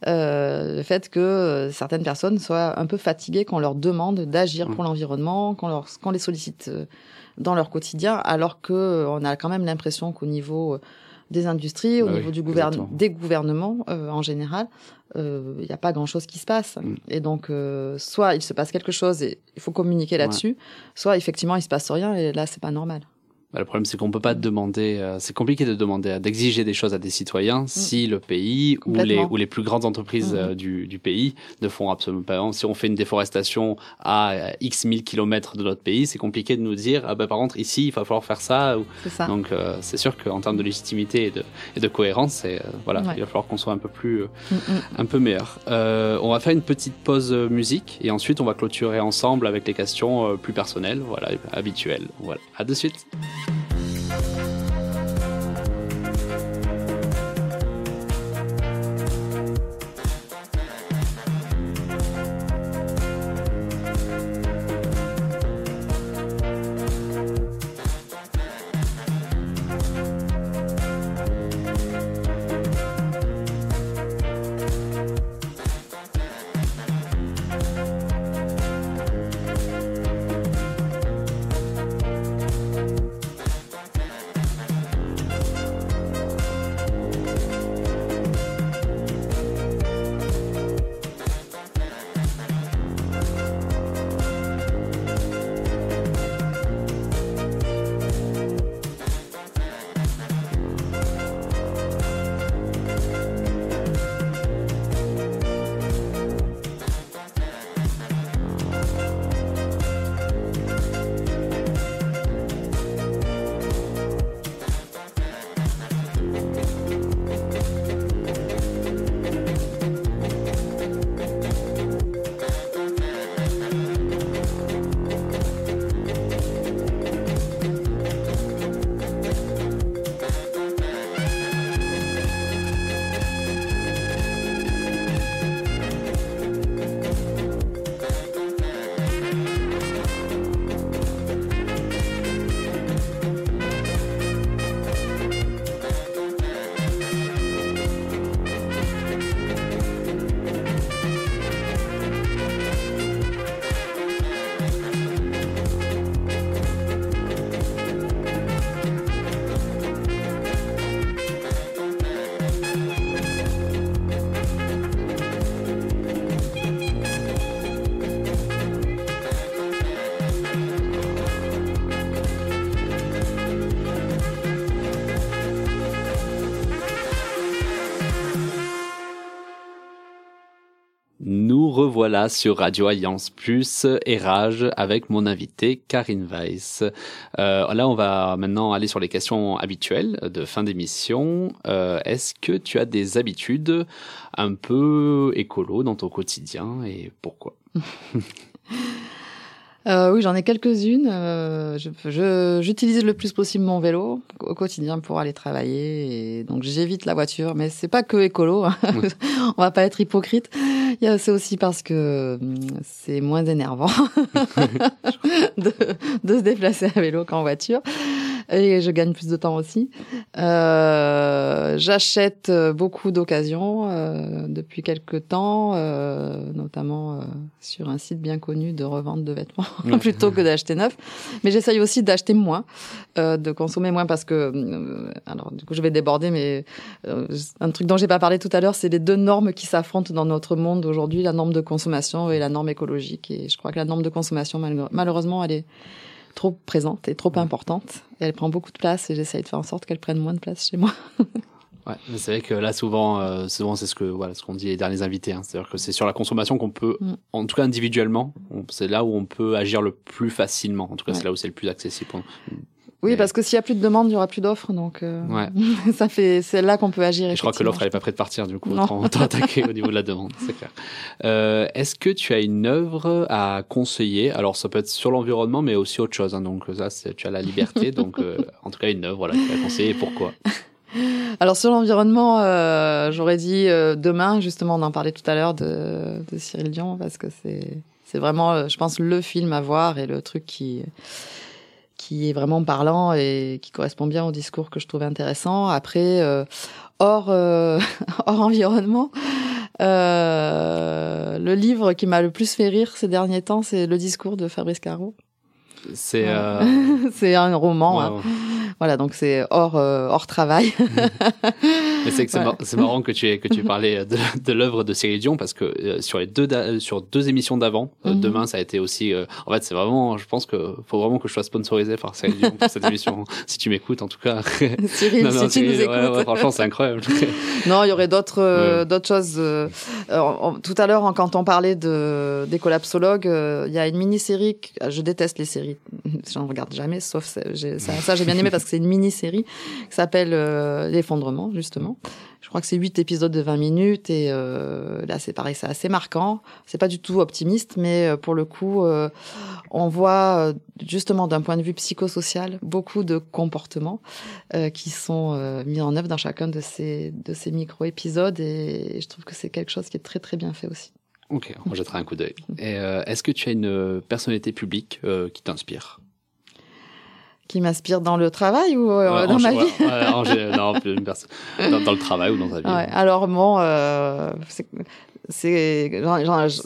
Speaker 3: Euh, le fait que euh, certaines personnes soient un peu fatiguées quand on leur demande d'agir pour l'environnement, qu'on leur, qu'on les sollicite euh, dans leur quotidien, alors que euh, on a quand même l'impression qu'au niveau des industries, au
Speaker 2: Bah oui,
Speaker 3: niveau du gouverne, des gouvernements euh, en général, euh, il n'y a pas grand-chose qui se passe.
Speaker 2: Mm.
Speaker 3: Et donc, euh, soit il se passe quelque chose et il faut communiquer là-dessus, soit effectivement il se passe rien et là c'est pas normal.
Speaker 2: Bah, le problème, c'est qu'on peut pas demander. euh, c'est compliqué de demander, d'exiger des choses à des citoyens si le pays ou les
Speaker 3: Mm.
Speaker 2: Ou les plus grandes entreprises
Speaker 3: Mhm.
Speaker 2: euh, du, du pays ne font absolument pas. Si on fait une déforestation à euh, x mille kilomètres de notre pays, c'est compliqué de nous dire ah bah par contre ici il va falloir faire ça. Ou...
Speaker 3: Ça.
Speaker 2: Donc euh, c'est sûr qu'en termes de légitimité et de, et de cohérence, euh, voilà,
Speaker 3: Ouais.
Speaker 2: il va falloir qu'on soit un peu plus euh,
Speaker 3: Mm, mm.
Speaker 2: un peu meilleur. Euh, on va faire une petite pause euh, musique et ensuite on va clôturer ensemble avec les questions euh, plus personnelles, voilà, habituelles. Voilà, à de suite. Revoilà sur Radio Alliance Plus et Rage avec mon invité Karine Weiss. Euh, là, on va maintenant aller sur les questions habituelles de fin d'émission. Euh, Est-ce que tu as des habitudes un peu écolo dans ton quotidien et pourquoi?
Speaker 3: Euh, oui, j'en ai quelques-unes. Euh, je- je- J'utilise le plus possible mon vélo au quotidien pour aller travailler. Et donc j'évite la voiture, mais c'est pas que écolo. hein. On va pas être hypocrite. C'est aussi parce que hum, c'est moins énervant de, de se déplacer à vélo qu'en voiture. Et je gagne plus de temps aussi. Euh, J'achète euh, beaucoup d'occasions euh, depuis quelques temps, euh, notamment euh, sur un site bien connu de revente de vêtements, plutôt que d'acheter neuf. Mais j'essaye aussi d'acheter moins, euh, de consommer moins parce que, euh, alors du coup je vais déborder, mais euh, un truc dont j'ai pas parlé tout à l'heure, c'est les deux normes qui s'affrontent dans notre monde aujourd'hui, la norme de consommation et la norme écologique. Et je crois que la norme de consommation, malheure- malheureusement, elle est trop présente et trop importante. Et elle prend beaucoup de place et j'essaye de faire en sorte qu'elle prenne moins de place chez moi.
Speaker 2: Ouais, mais c'est vrai que là souvent, euh, souvent c'est ce que voilà ce qu'on dit les derniers invités. Hein. C'est-à-dire que c'est sur la consommation qu'on peut,
Speaker 3: Mm.
Speaker 2: en tout cas individuellement, c'est là où on peut agir le plus facilement. En tout cas,
Speaker 3: Ouais.
Speaker 2: c'est là où c'est le plus accessible.
Speaker 3: Oui, parce que s'il y a plus de demande, il y aura plus d'offres, donc euh,
Speaker 2: Ouais.
Speaker 3: ça fait, c'est là qu'on peut agir.
Speaker 2: Et je crois que l'offre elle est pas prête de partir. Du coup, autant, autant attaquer au niveau de la demande, c'est clair. Euh, Est-ce que tu as une œuvre à conseiller? Alors ça peut être sur l'environnement, mais aussi autre chose. hein. donc ça, tu as la liberté. donc euh, en tout cas une œuvre, voilà, conseillé. et Pourquoi?
Speaker 3: Alors sur l'environnement, euh, j'aurais dit euh, demain, justement, on en parlait tout à l'heure de, de Cyril Dion, parce que c'est c'est vraiment, je pense, le film à voir et le truc qui qui est vraiment parlant et qui correspond bien au discours que je trouve intéressant. Après, euh, hors euh, hors environnement, euh, le livre qui m'a le plus fait rire ces derniers temps, c'est le discours de Fabrice Caro.
Speaker 2: C'est euh,
Speaker 3: c'est un roman. hein. Voilà, donc c'est hors euh, hors travail.
Speaker 2: Mais c'est que c'est
Speaker 3: Ouais.
Speaker 2: mar- marrant que tu aies que tu aies parlé de, de l'œuvre de Cyril Dion parce que euh, sur les deux sur deux émissions d'avant, euh,
Speaker 3: Mhm.
Speaker 2: demain ça a été aussi. euh, en fait, c'est vraiment, je pense que faut vraiment que je sois sponsorisé par Cyril Dion pour cette émission. si tu m'écoutes, en tout cas.
Speaker 3: Cyril,
Speaker 2: Non, non,
Speaker 3: si tu nous
Speaker 2: ouais,
Speaker 3: écoutes.
Speaker 2: ouais, franchement, c'est incroyable.
Speaker 3: Non, il y aurait d'autres euh, d'autres choses. euh, euh, on- tout à l'heure, quand on parlait de des collapsologues, euh, il y a une mini-série. que- Je déteste les séries. J'en regarde jamais, sauf ça. j'ai- bien aimé parce que c'est une mini-série qui s'appelle euh, l'effondrement, justement. Je crois que c'est huit épisodes de 20 minutes et euh, là, c'est pareil, c'est assez marquant. C'est pas du tout optimiste, mais euh, pour le coup, euh, on voit euh, justement d'un point de vue psychosocial beaucoup de comportements euh, qui sont mis en œuvre dans chacun de ces de ces micro épisodes et je trouve que c'est quelque chose qui est très très bien fait aussi.
Speaker 2: Ok, on jettera un coup d'œil. Euh, est-ce que tu as une euh, personnalité publique euh, qui t'inspire?
Speaker 3: Qui m'inspire dans le travail ou euh,
Speaker 2: Ouais,
Speaker 3: dans
Speaker 2: en
Speaker 3: ma vie?
Speaker 2: ouais, en non, une personne- dans, dans le travail ou dans ta vie?
Speaker 3: Ouais, alors bon, c'est-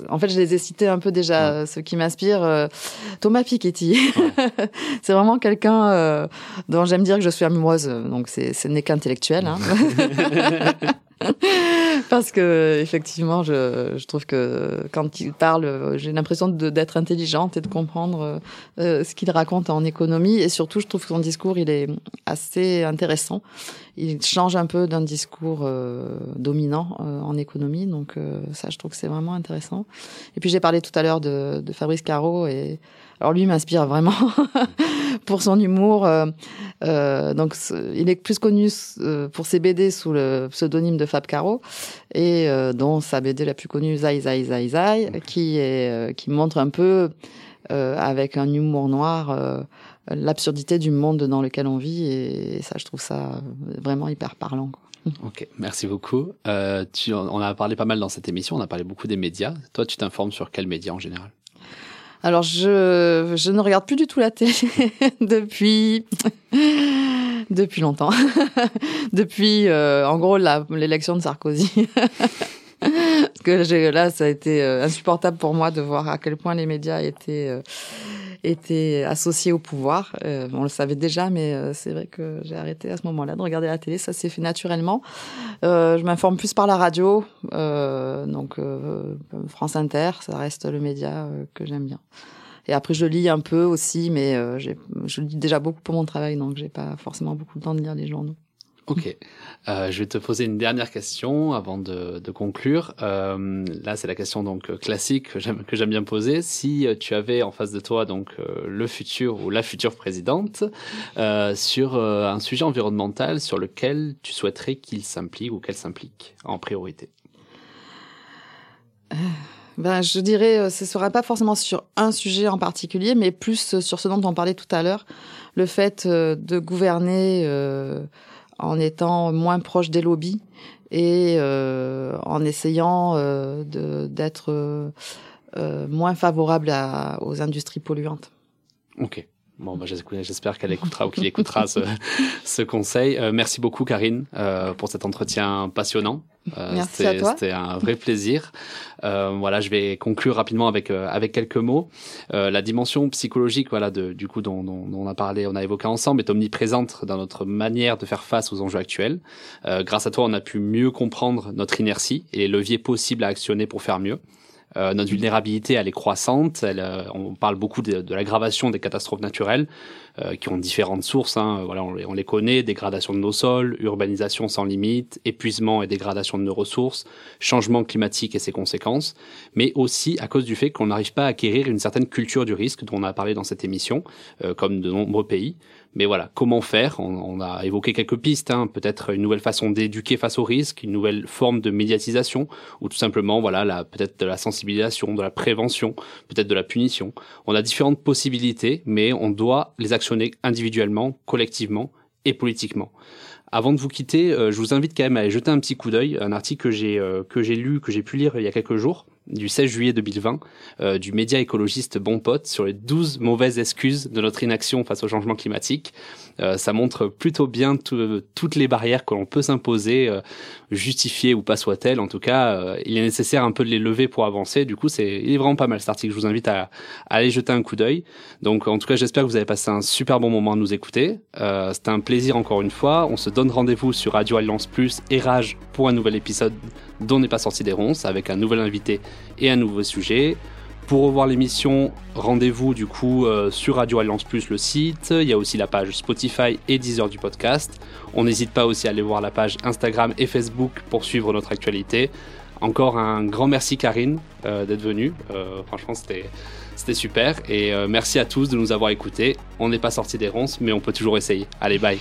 Speaker 3: en fait, je les ai cités un peu déjà, ceux qui m'inspirent. euh, Thomas Piketty, c'est vraiment quelqu'un euh, dont j'aime dire que je suis amoureuse, donc c'est, ce n'est qu'intellectuel. Hein. Parce que effectivement, je, je trouve que quand il parle, j'ai l'impression d'être intelligente et de comprendre euh, euh, ce qu'il raconte en économie. Et surtout, je trouve que son discours, il est assez intéressant. Il change un peu d'un discours euh, dominant en économie. Donc ça, je trouve que c'est vraiment intéressant. Et puis j'ai parlé tout à l'heure de, de Fabrice Caro et alors lui m'inspire vraiment pour son humour. euh, euh, donc il est plus connu euh, pour ses BD sous le pseudonyme de Fab Caro et euh, dont sa BD la plus connue Zai Zai Zai Zai qui est qui montre un peu euh, avec un humour noir l'absurdité du monde dans lequel on vit et, ça je trouve ça vraiment hyper parlant. Quoi.
Speaker 2: Ok, merci beaucoup. Tu, on a parlé pas mal dans cette émission, on a parlé beaucoup des médias. Toi, tu t'informes sur quels médias en général?
Speaker 3: Alors je je ne regarde plus du tout la télé depuis depuis longtemps. depuis euh, en gros l'élection de Sarkozy. Parce que là, ça a été euh, insupportable pour moi de voir à quel point les médias étaient étaient associés au pouvoir. Euh, on le savait déjà, mais euh, c'est vrai que j'ai arrêté à ce moment-là de regarder la télé. Ça s'est fait naturellement. Euh, je m'informe plus par la radio, euh, donc euh, France Inter, ça reste le média que j'aime bien. Et après, je lis un peu aussi, mais je lis déjà beaucoup pour mon travail, donc j'ai pas forcément beaucoup de temps de lire les journaux.
Speaker 2: Ok. Euh, je vais te poser une dernière question avant de, de conclure. Euh, là, c'est la question donc euh, classique que j'aime bien poser. Si euh, tu avais en face de toi donc euh, le futur ou la future présidente euh, sur euh, un sujet environnemental sur lequel tu souhaiterais qu'il s'implique ou qu'elle s'implique en priorité?
Speaker 3: Ben, je dirais, euh, ce sera pas forcément sur un sujet en particulier, mais plus sur ce dont on parlait tout à l'heure, le fait de gouverner euh, en étant moins proche des lobbies et euh, en essayant euh, d'être euh, moins favorable à, aux industries polluantes.
Speaker 2: Ok. Bon, bah, j'espère qu'elle écoutera ou qu'il écoutera ce, ce conseil. Euh, merci beaucoup, Karine, euh, pour cet entretien passionnant.
Speaker 3: Euh, merci à toi.
Speaker 2: C'était un vrai plaisir. Euh, voilà, je vais conclure rapidement avec euh, avec quelques mots. la dimension psychologique, voilà, de, du coup, dont, dont, dont, on a parlé, on a évoqué ensemble, est omniprésente dans notre manière de faire face aux enjeux actuels. grâce à toi, on a pu mieux comprendre notre inertie et les leviers possibles à actionner pour faire mieux. Euh, notre vulnérabilité, elle est croissante. Euh, on parle beaucoup de, l'aggravation des catastrophes naturelles, qui ont différentes sources. Hein. Voilà, on on les, connaît dégradation de nos sols, urbanisation sans limite, épuisement et dégradation de nos ressources, changement climatique et ses conséquences, mais aussi à cause du fait qu'on n'arrive pas à acquérir une certaine culture du risque dont on a parlé dans cette émission, comme de nombreux pays. Mais voilà, comment faire? On, on, a évoqué quelques pistes, hein, peut-être une nouvelle façon d'éduquer face au risque, une nouvelle forme de médiatisation, ou tout simplement, voilà, peut-être de la sensibilisation, de la prévention, peut-être de la punition. On a différentes possibilités, mais on doit les individuellement, collectivement et politiquement. Avant de vous quitter, euh, je vous invite quand même à aller jeter un petit coup d'œil, un article que j'ai euh, que j'ai lu, que j'ai pu lire il y a quelques jours, du 16 juillet 2020 euh, du média écologiste Bon Pote sur les 12 mauvaises excuses de notre inaction face au changement climatique. Euh, ça montre plutôt bien toutes les barrières que l'on peut s'imposer, euh, justifiées ou pas soit-elles. En tout cas, euh, il est nécessaire un peu de les lever pour avancer. Du coup, c'est il est vraiment pas mal cet article. Je vous invite à, à aller jeter un coup d'œil. Donc, en tout cas, j'espère que vous avez passé un super bon moment à nous écouter. C'était un plaisir encore une fois. On se donne rendez-vous sur Radio Alliance Plus et Rage pour un nouvel épisode dont n'est pas sorti des ronces avec un nouvel invité et un nouveau sujet. Pour revoir l'émission, rendez-vous du coup euh, sur Radio Alliance Plus le site. Il y a aussi la page Spotify et Deezer du podcast. On n'hésite pas aussi à aller voir la page Instagram et Facebook pour suivre notre actualité. Encore un grand merci Karine euh, d'être venue. Euh, franchement c'était c'était super et merci à tous de nous avoir écoutés. On n'est pas sorti des ronces mais on peut toujours essayer. Allez bye.